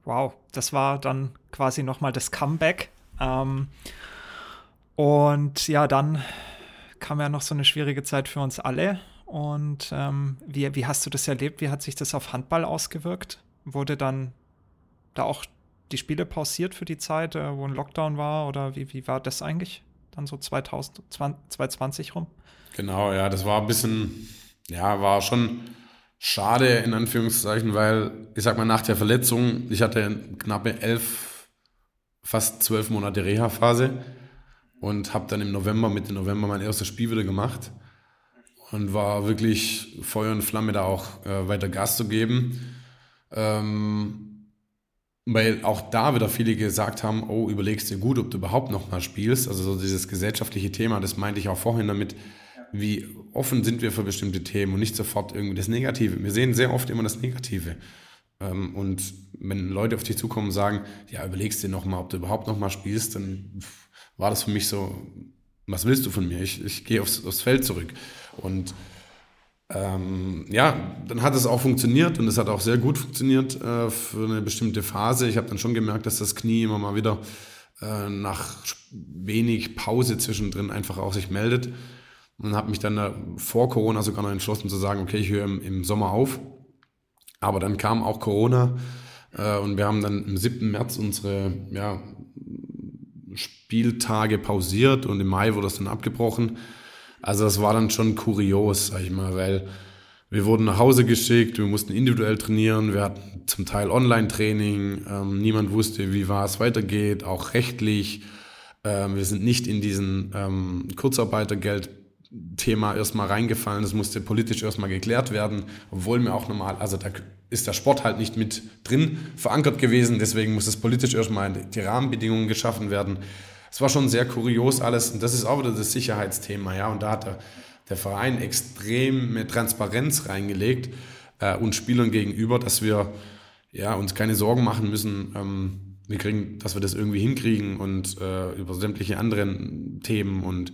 Wow, das war dann quasi nochmal das Comeback. Ähm, und ja, dann kam ja noch so eine schwierige Zeit für uns alle. Und ähm, wie, wie hast du das erlebt? Wie hat sich das auf Handball ausgewirkt? Wurde dann da auch die Spiele pausiert für die Zeit, äh, wo ein Lockdown war? Oder wie, wie war das eigentlich? Dann so 2020 rum? Genau, ja, das war ein bisschen, ja, war schon schade in Anführungszeichen, weil ich sag mal nach der Verletzung, ich hatte knappe elf, fast zwölf Monate Reha-Phase und habe dann im November, Mitte November mein erstes Spiel wieder gemacht und war wirklich Feuer und Flamme da auch äh, weiter Gas zu geben. Ähm, weil auch da wieder viele gesagt haben, oh, überlegst dir gut, ob du überhaupt noch mal spielst. Also so dieses gesellschaftliche Thema, das meinte ich auch vorhin damit, wie offen sind wir für bestimmte Themen und nicht sofort irgendwie das Negative. Wir sehen sehr oft immer das Negative. Ähm, und wenn Leute auf dich zukommen und sagen, ja, überlegst dir nochmal, ob du überhaupt nochmal spielst, dann war das für mich so, was willst du von mir? Ich, ich gehe aufs, aufs Feld zurück. Und ähm, ja, dann hat es auch funktioniert und es hat auch sehr gut funktioniert äh, für eine bestimmte Phase. Ich habe dann schon gemerkt, dass das Knie immer mal wieder äh, nach wenig Pause zwischendrin einfach auch sich meldet. Und habe mich dann äh, vor Corona sogar noch entschlossen zu sagen, okay, ich höre im, im Sommer auf. Aber dann kam auch Corona äh, und wir haben dann am 7. März unsere ja, Spieltage pausiert und im Mai wurde das dann abgebrochen. Also das war dann schon kurios, sag ich mal, weil wir wurden nach Hause geschickt, wir mussten individuell trainieren, wir hatten zum Teil Online-Training, ähm, niemand wusste, wie es weitergeht, auch rechtlich. Ähm, wir sind nicht in diesen ähm, Kurzarbeitergeld-Thema erstmal reingefallen, das musste politisch erstmal geklärt werden, obwohl mir auch normal, also da ist der Sport halt nicht mit drin verankert gewesen, deswegen muss es politisch erstmal die Rahmenbedingungen geschaffen werden es war schon sehr kurios alles. Und das ist auch wieder das Sicherheitsthema, ja, und da hat der, der Verein extrem mit Transparenz reingelegt äh, uns Spielern gegenüber, dass wir ja, uns keine Sorgen machen müssen, ähm, wir kriegen, dass wir das irgendwie hinkriegen und äh, über sämtliche anderen Themen. Und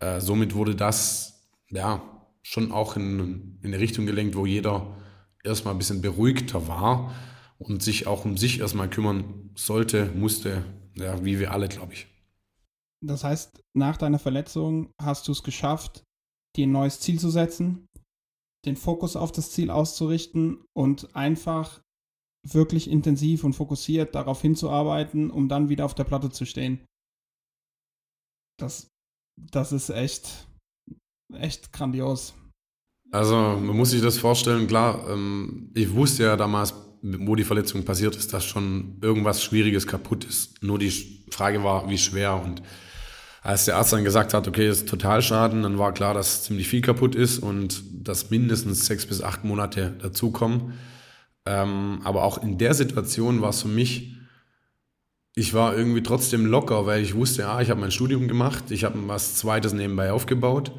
äh, somit wurde das ja schon auch in, in eine Richtung gelenkt, wo jeder erstmal ein bisschen beruhigter war und sich auch um sich erstmal kümmern sollte, musste, ja, wie wir alle, glaube ich. Das heißt, nach deiner Verletzung hast du es geschafft, dir ein neues Ziel zu setzen, den Fokus auf das Ziel auszurichten und einfach wirklich intensiv und fokussiert darauf hinzuarbeiten, um dann wieder auf der Platte zu stehen. Das, das ist echt, echt grandios. Also man muss sich das vorstellen, klar, ähm, ich wusste ja damals, wo die Verletzung passiert ist, dass schon irgendwas Schwieriges kaputt ist. Nur die Frage war, wie schwer und als der Arzt dann gesagt hat, okay, das ist Totalschaden, dann war klar, dass ziemlich viel kaputt ist und dass mindestens sechs bis acht Monate dazukommen. Ähm, aber auch in der Situation war es für mich, ich war irgendwie trotzdem locker, weil ich wusste, ja, ich habe mein Studium gemacht, ich habe was Zweites nebenbei aufgebaut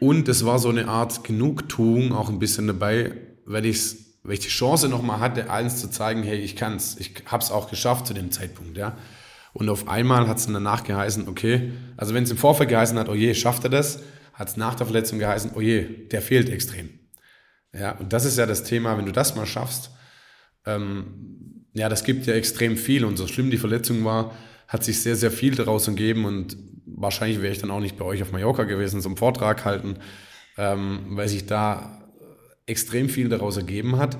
und es war so eine Art Genugtuung auch ein bisschen dabei, weil, ich's, weil ich die Chance nochmal hatte, allen zu zeigen, hey, ich kann's, ich habe es auch geschafft zu dem Zeitpunkt, ja. Und auf einmal hat es danach geheißen, okay, also wenn es im Vorfeld geheißen hat, oh je, schafft er das, hat es nach der Verletzung geheißen, oh je, der fehlt extrem. Ja, und das ist ja das Thema, wenn du das mal schaffst, ähm, ja, das gibt ja extrem viel und so schlimm die Verletzung war, hat sich sehr, sehr viel daraus gegeben und wahrscheinlich wäre ich dann auch nicht bei euch auf Mallorca gewesen zum Vortrag halten, ähm, weil sich da extrem viel daraus ergeben hat.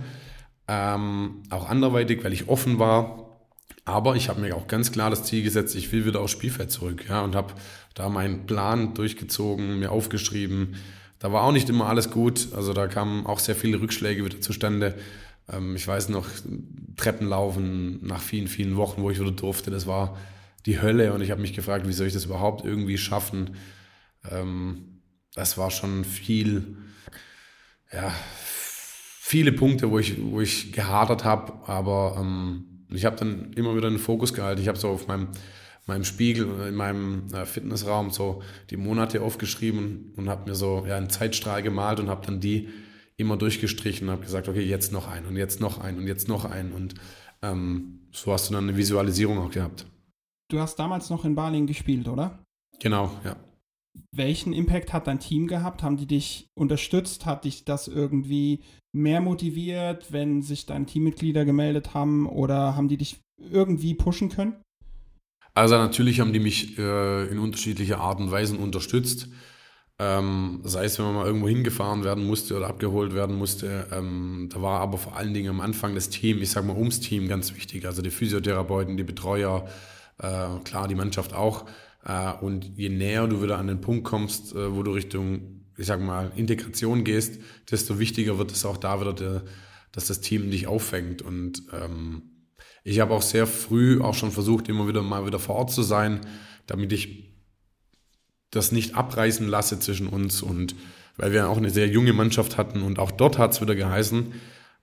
Ähm, auch anderweitig, weil ich offen war, aber ich habe mir auch ganz klar das Ziel gesetzt, ich will wieder aufs Spielfeld zurück. Ja, und habe da meinen Plan durchgezogen, mir aufgeschrieben. Da war auch nicht immer alles gut. Also da kamen auch sehr viele Rückschläge wieder zustande. Ähm, ich weiß noch, Treppenlaufen nach vielen, vielen Wochen, wo ich wieder durfte, das war die Hölle. Und ich habe mich gefragt, wie soll ich das überhaupt irgendwie schaffen? Ähm, das war schon viel, ja, viele Punkte, wo ich, wo ich gehadert habe, aber ähm, und ich habe dann immer wieder den Fokus gehalten. Ich habe so auf meinem, meinem Spiegel, in meinem äh, Fitnessraum so die Monate aufgeschrieben und habe mir so ja, einen Zeitstrahl gemalt und habe dann die immer durchgestrichen und habe gesagt, okay, jetzt noch ein und jetzt noch ein und jetzt noch ein. Und ähm, so hast du dann eine Visualisierung auch gehabt. Du hast damals noch in Berlin gespielt, oder? Genau, ja. Welchen Impact hat dein Team gehabt? Haben die dich unterstützt? Hat dich das irgendwie mehr motiviert, wenn sich deine Teammitglieder gemeldet haben oder haben die dich irgendwie pushen können? Also natürlich haben die mich äh, in unterschiedlicher Art und Weise unterstützt. Ähm, sei es, wenn man mal irgendwo hingefahren werden musste oder abgeholt werden musste. Ähm, da war aber vor allen Dingen am Anfang das Team, ich sage mal ums Team ganz wichtig. Also die Physiotherapeuten, die Betreuer, äh, klar die Mannschaft auch. Äh, und je näher du wieder an den Punkt kommst, äh, wo du Richtung ich sag mal, Integration gehst, desto wichtiger wird es auch da wieder, der, dass das Team dich auffängt. Und ähm, ich habe auch sehr früh auch schon versucht, immer wieder mal wieder vor Ort zu sein, damit ich das nicht abreißen lasse zwischen uns und weil wir auch eine sehr junge Mannschaft hatten und auch dort hat es wieder geheißen,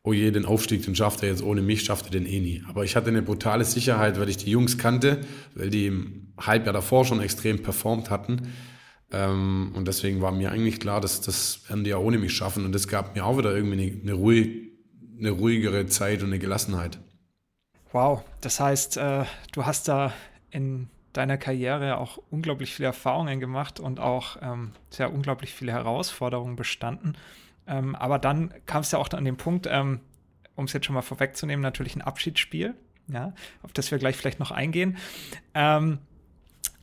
oh je, den Aufstieg, den schafft er jetzt ohne mich, schafft er den eh nie. Aber ich hatte eine brutale Sicherheit, weil ich die Jungs kannte, weil die im Halbjahr davor schon extrem performt hatten ähm, und deswegen war mir eigentlich klar, dass das werden die ja ohne mich schaffen. Und das gab mir auch wieder irgendwie eine, eine, ruhig, eine ruhigere Zeit und eine Gelassenheit. Wow, das heißt, äh, du hast da in deiner Karriere auch unglaublich viele Erfahrungen gemacht und auch ähm, sehr unglaublich viele Herausforderungen bestanden. Ähm, aber dann kam es ja auch an den Punkt, ähm, um es jetzt schon mal vorwegzunehmen, natürlich ein Abschiedsspiel, ja, auf das wir gleich vielleicht noch eingehen. Ähm,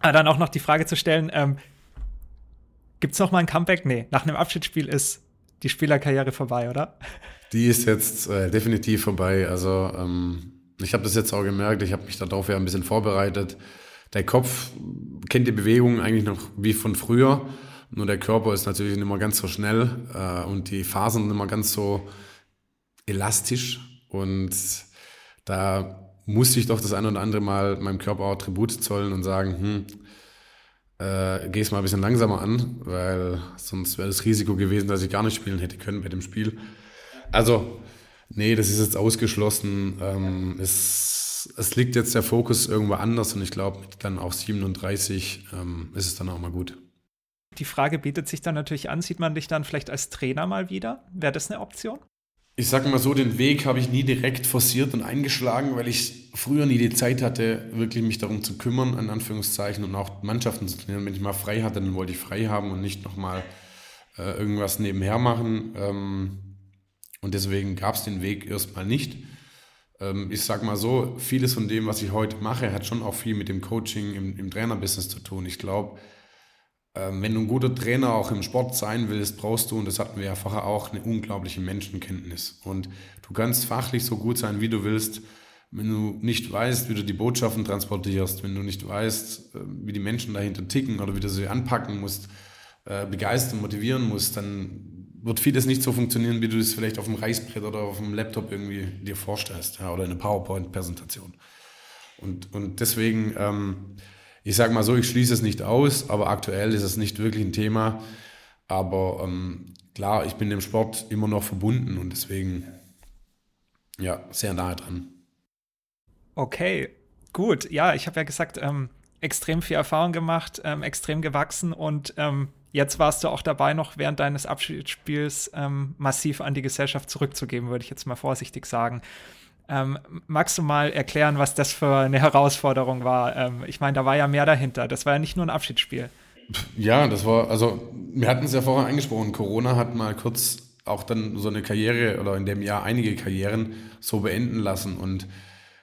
aber dann auch noch die Frage zu stellen, gibt es noch mal ein Comeback? Nee, nach einem Abschiedsspiel ist die Spielerkarriere vorbei, oder? Die ist jetzt äh, definitiv vorbei. Also ähm, ich habe das jetzt auch gemerkt, ich habe mich darauf ja ein bisschen vorbereitet. Der Kopf kennt die Bewegungen eigentlich noch wie von früher, nur der Körper ist natürlich nicht mehr ganz so schnell äh, und die Fasern nicht mehr ganz so elastisch und da musste ich doch das ein oder andere Mal meinem Körper auch Tribut zollen und sagen, hm, äh, geh es mal ein bisschen langsamer an, weil sonst wäre das Risiko gewesen, dass ich gar nicht spielen hätte können bei dem Spiel. Also, nee, das ist jetzt ausgeschlossen. Ähm, es, es liegt jetzt der Fokus irgendwo anders und ich glaube, dann auch 37 ähm, ist es dann auch mal gut. Die Frage bietet sich dann natürlich an, sieht man dich dann vielleicht als Trainer mal wieder? Wäre das eine Option? Ich sage mal so, den Weg habe ich nie direkt forciert und eingeschlagen, weil ich früher nie die Zeit hatte, wirklich mich darum zu kümmern, in Anführungszeichen, und auch Mannschaften zu trainieren. Wenn ich mal frei hatte, dann wollte ich frei haben und nicht nochmal äh, irgendwas nebenher machen. Ähm, und deswegen gab es den Weg erstmal nicht. Ähm, ich sage mal so, vieles von dem, was ich heute mache, hat schon auch viel mit dem Coaching im, im Trainerbusiness zu tun. Ich glaube, wenn du ein guter Trainer auch im Sport sein willst, brauchst du, und das hatten wir ja vorher auch, eine unglaubliche Menschenkenntnis. Und du kannst fachlich so gut sein, wie du willst, wenn du nicht weißt, wie du die Botschaften transportierst, wenn du nicht weißt, äh, wie die Menschen dahinter ticken oder wie du sie anpacken musst, äh, begeistern, motivieren musst, dann wird vieles nicht so funktionieren, wie du es vielleicht auf dem Reißbrett oder auf dem Laptop irgendwie dir vorstellst ja, oder in einer PowerPoint-Präsentation. Und, und deswegen ähm, ich sage mal so, ich schließe es nicht aus, aber aktuell ist es nicht wirklich ein Thema. Aber ähm, klar, ich bin dem Sport immer noch verbunden und deswegen ja, sehr nahe dran. Okay, gut. Ja, ich habe ja gesagt, ähm, extrem viel Erfahrung gemacht, ähm, extrem gewachsen und ähm, jetzt warst du auch dabei, noch während deines Abschiedsspiels ähm, massiv an die Gesellschaft zurückzugeben, würde ich jetzt mal vorsichtig sagen. Ähm, magst du mal erklären, was das für eine Herausforderung war? Ähm, ich meine, da war ja mehr dahinter. Das war ja nicht nur ein Abschiedsspiel. Ja, das war, also wir hatten es ja vorher angesprochen, Corona hat mal kurz auch dann so eine Karriere oder in dem Jahr einige Karrieren so beenden lassen. Und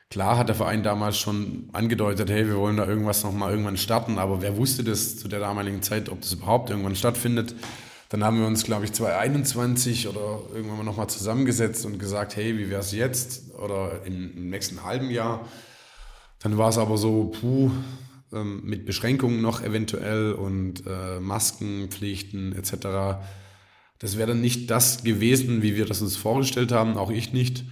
klar hat der Verein damals schon angedeutet, hey, wir wollen da irgendwas nochmal irgendwann starten, aber wer wusste das zu der damaligen Zeit, ob das überhaupt irgendwann stattfindet? Dann haben wir uns, glaube ich, 2021 oder irgendwann mal nochmal zusammengesetzt und gesagt, hey, wie wäre es jetzt oder im, im, nächsten halben Jahr? Dann war es aber so, puh, ähm, mit Beschränkungen noch eventuell und äh, Maskenpflichten etc. Das wäre dann nicht das gewesen, wie wir das uns vorgestellt haben, auch ich nicht.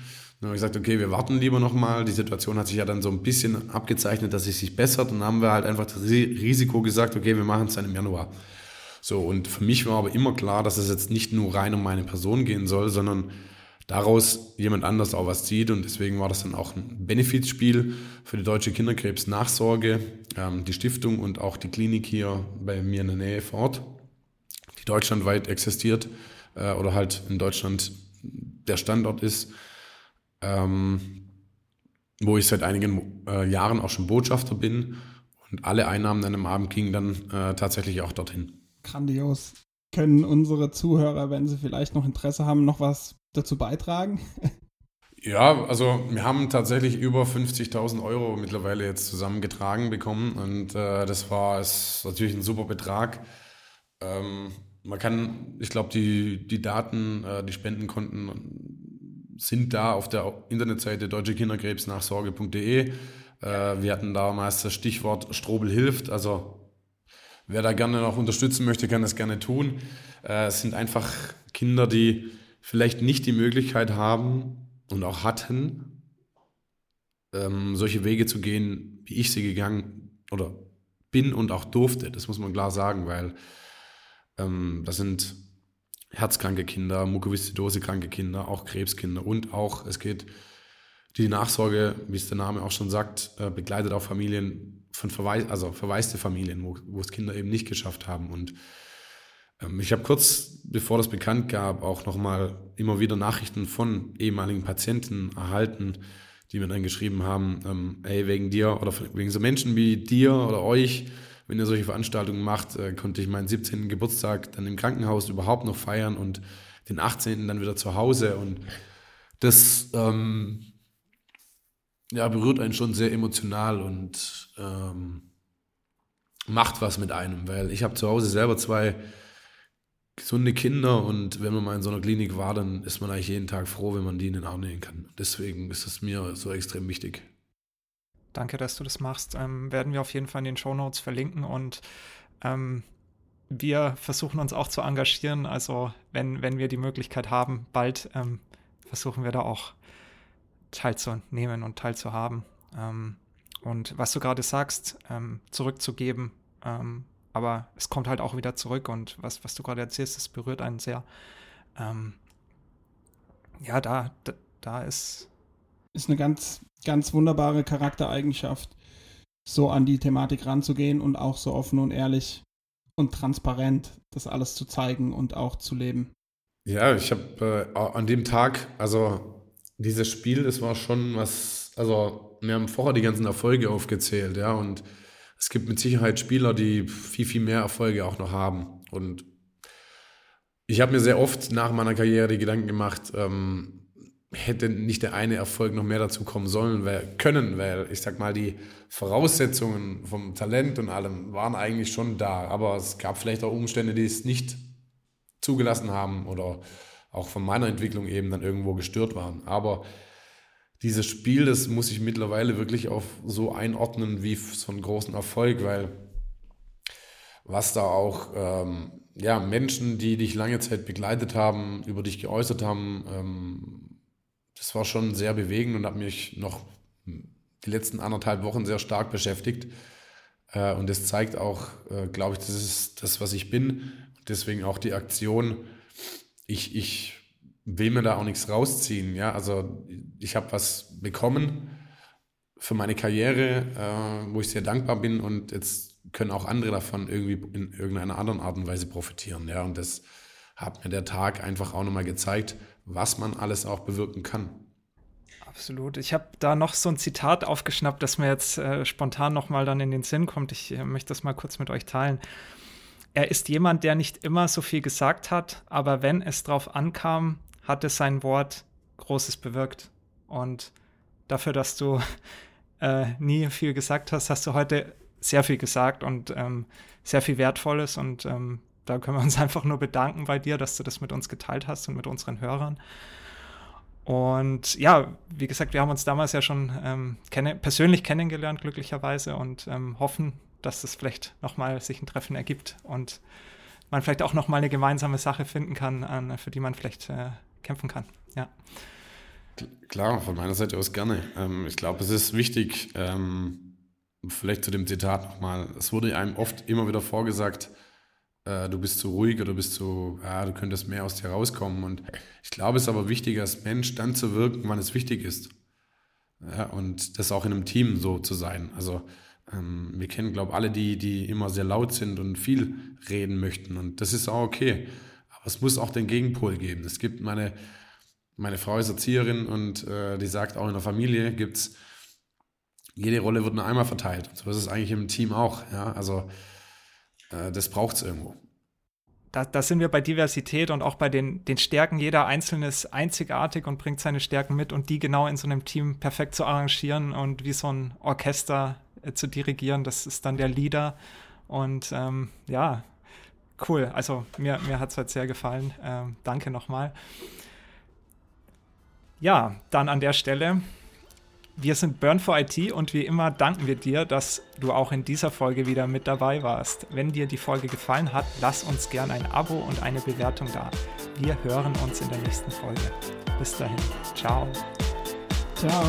Dann habe ich gesagt, okay, wir warten lieber nochmal. Die Situation hat sich ja dann so ein bisschen abgezeichnet, dass es sich bessert. Und dann haben wir halt einfach das Risiko gesagt, okay, wir machen es dann im Januar. So, und für mich war aber immer klar, dass es jetzt nicht nur rein um meine Person gehen soll, sondern daraus jemand anders auch was zieht. Und deswegen war das dann auch ein Benefizspiel für die Deutsche Kinderkrebsnachsorge, ähm, die Stiftung und auch die Klinik hier bei mir in der Nähe vor Ort, die deutschlandweit existiert äh, oder halt in Deutschland der Standort ist, ähm, wo ich seit einigen äh, Jahren auch schon Botschafter bin. Und alle Einnahmen an einem Abend gingen dann äh, tatsächlich auch dorthin grandios. Können unsere Zuhörer, wenn sie vielleicht noch Interesse haben, noch was dazu beitragen? Ja, also wir haben tatsächlich über 50.000 Euro mittlerweile jetzt zusammengetragen bekommen und äh, das war ist natürlich ein super Betrag. Ähm, man kann, ich glaube, die, die Daten, äh, die Spendenkonten sind da auf der Internetseite deutschekinderkrebsnachsorge.de. Äh, wir hatten damals das Stichwort Strobel hilft, also Wer da gerne noch unterstützen möchte, kann das gerne tun. Äh, es sind einfach Kinder, die vielleicht nicht die Möglichkeit haben und auch hatten, ähm, solche Wege zu gehen, wie ich sie gegangen oder bin und auch durfte. Das muss man klar sagen, weil ähm, das sind herzkranke Kinder, Mukoviszidose-kranke Kinder, auch Krebskinder und auch, es geht die Nachsorge, wie es der Name auch schon sagt, äh, begleitet auch Familien von Verweis, also verwaiste Familien, wo, wo es Kinder eben nicht geschafft haben. Und ähm, ich habe kurz, bevor das bekannt gab, auch nochmal immer wieder Nachrichten von ehemaligen Patienten erhalten, die mir dann geschrieben haben, ähm, ey, wegen dir oder wegen so Menschen wie dir oder euch, wenn ihr solche Veranstaltungen macht, äh, konnte ich meinen 17. Geburtstag dann im Krankenhaus überhaupt noch feiern und den 18. dann wieder zu Hause. Und das ähm, ja, berührt einen schon sehr emotional und ähm, macht was mit einem, weil ich habe zu Hause selber zwei gesunde Kinder und wenn man mal in so einer Klinik war, dann ist man eigentlich jeden Tag froh, wenn man die in den Arm nehmen kann. Deswegen ist es mir so extrem wichtig. Danke, dass du das machst. Ähm, werden wir auf jeden Fall in den Show Notes verlinken und ähm, wir versuchen uns auch zu engagieren. Also wenn, wenn wir die Möglichkeit haben, bald ähm, versuchen wir da auch teilzunehmen und teilzuhaben. Ähm, und was du gerade sagst, ähm, zurückzugeben, ähm, aber es kommt halt auch wieder zurück und was, was du gerade erzählst, das berührt einen sehr. Ähm, ja, da, da, da ist. Ist eine ganz, ganz wunderbare Charaktereigenschaft, so an die Thematik ranzugehen und auch so offen und ehrlich und transparent das alles zu zeigen und auch zu leben. Ja, ich habe äh, an dem Tag, also dieses Spiel, das war schon was, also wir haben vorher die ganzen Erfolge aufgezählt, ja, und es gibt mit Sicherheit Spieler, die viel, viel mehr Erfolge auch noch haben. Und ich habe mir sehr oft nach meiner Karriere die Gedanken gemacht, ähm, hätte nicht der eine Erfolg noch mehr dazu kommen sollen, weil, können, weil ich sag mal, die Voraussetzungen vom Talent und allem waren eigentlich schon da, aber es gab vielleicht auch Umstände, die es nicht zugelassen haben oder auch von meiner Entwicklung eben dann irgendwo gestört waren. Aber dieses Spiel, das muss ich mittlerweile wirklich auf so einordnen wie so einen großen Erfolg, weil was da auch ähm, ja, Menschen, die dich lange Zeit begleitet haben, über dich geäußert haben, ähm, das war schon sehr bewegend und hat mich noch die letzten anderthalb Wochen sehr stark beschäftigt. Äh, und das zeigt auch, äh, glaube ich, das ist das, was ich bin. Deswegen auch die Aktion. Ich, ich will mir da auch nichts rausziehen. Ja, also ich habe was bekommen für meine Karriere, äh, wo ich sehr dankbar bin und jetzt können auch andere davon irgendwie in irgendeiner anderen Art und Weise profitieren. Ja, und das hat mir der Tag einfach auch nochmal gezeigt, was man alles auch bewirken kann. Absolut. Ich habe da noch so ein Zitat aufgeschnappt, das mir jetzt äh, spontan nochmal dann in den Sinn kommt. Ich äh, möchte das mal kurz mit euch teilen. Er ist jemand, der nicht immer so viel gesagt hat, aber wenn es drauf ankam, hatte sein Wort Großes bewirkt. Und dafür, dass du äh, nie viel gesagt hast, hast du heute sehr viel gesagt und ähm, sehr viel Wertvolles. Und ähm, da können wir uns einfach nur bedanken bei dir, dass du das mit uns geteilt hast und mit unseren Hörern. Und ja, wie gesagt, wir haben uns damals ja schon ähm, kenne persönlich kennengelernt, glücklicherweise, und ähm, hoffen, dass es vielleicht nochmal sich ein Treffen ergibt und man vielleicht auch nochmal eine gemeinsame Sache finden kann, an, für die man vielleicht äh, kämpfen kann. Ja. Klar, von meiner Seite aus gerne. Ähm, ich glaube, es ist wichtig, ähm, vielleicht zu dem Zitat nochmal. Es wurde einem oft immer wieder vorgesagt, äh, du bist zu ruhig oder bist zu, ja, du könntest mehr aus dir rauskommen. Und ich glaube, es ist aber wichtig, als Mensch dann zu wirken, wann es wichtig ist. Ja, und das auch in einem Team so zu sein. Also ähm, wir kennen, glaube ich, alle die, die immer sehr laut sind und viel reden möchten. Und das ist auch okay. Aber es muss auch den Gegenpol geben. Es gibt meine, meine Frau ist Erzieherin und äh, die sagt, auch in der Familie gibt es, jede Rolle wird nur einmal verteilt. so ist es eigentlich im Team auch. Ja? Also äh, das braucht es irgendwo. Da, da, sind wir bei Diversität und auch bei den, den Stärken. Jeder Einzelne ist einzigartig und bringt seine Stärken mit und die genau in so einem Team perfekt zu arrangieren und wie so ein Orchester äh, zu dirigieren, das ist dann der Leader. Und ähm, ja, cool. Also mir, mir hat es halt sehr gefallen. Ähm, danke nochmal. Ja, dann an der Stelle. Wir sind Burn for IT und wie immer danken wir dir, dass du auch in dieser Folge wieder mit dabei warst. Wenn dir die Folge gefallen hat, lass uns gerne ein Abo und eine Bewertung da. Wir hören uns in der nächsten Folge. Bis dahin. Ciao. Ciao.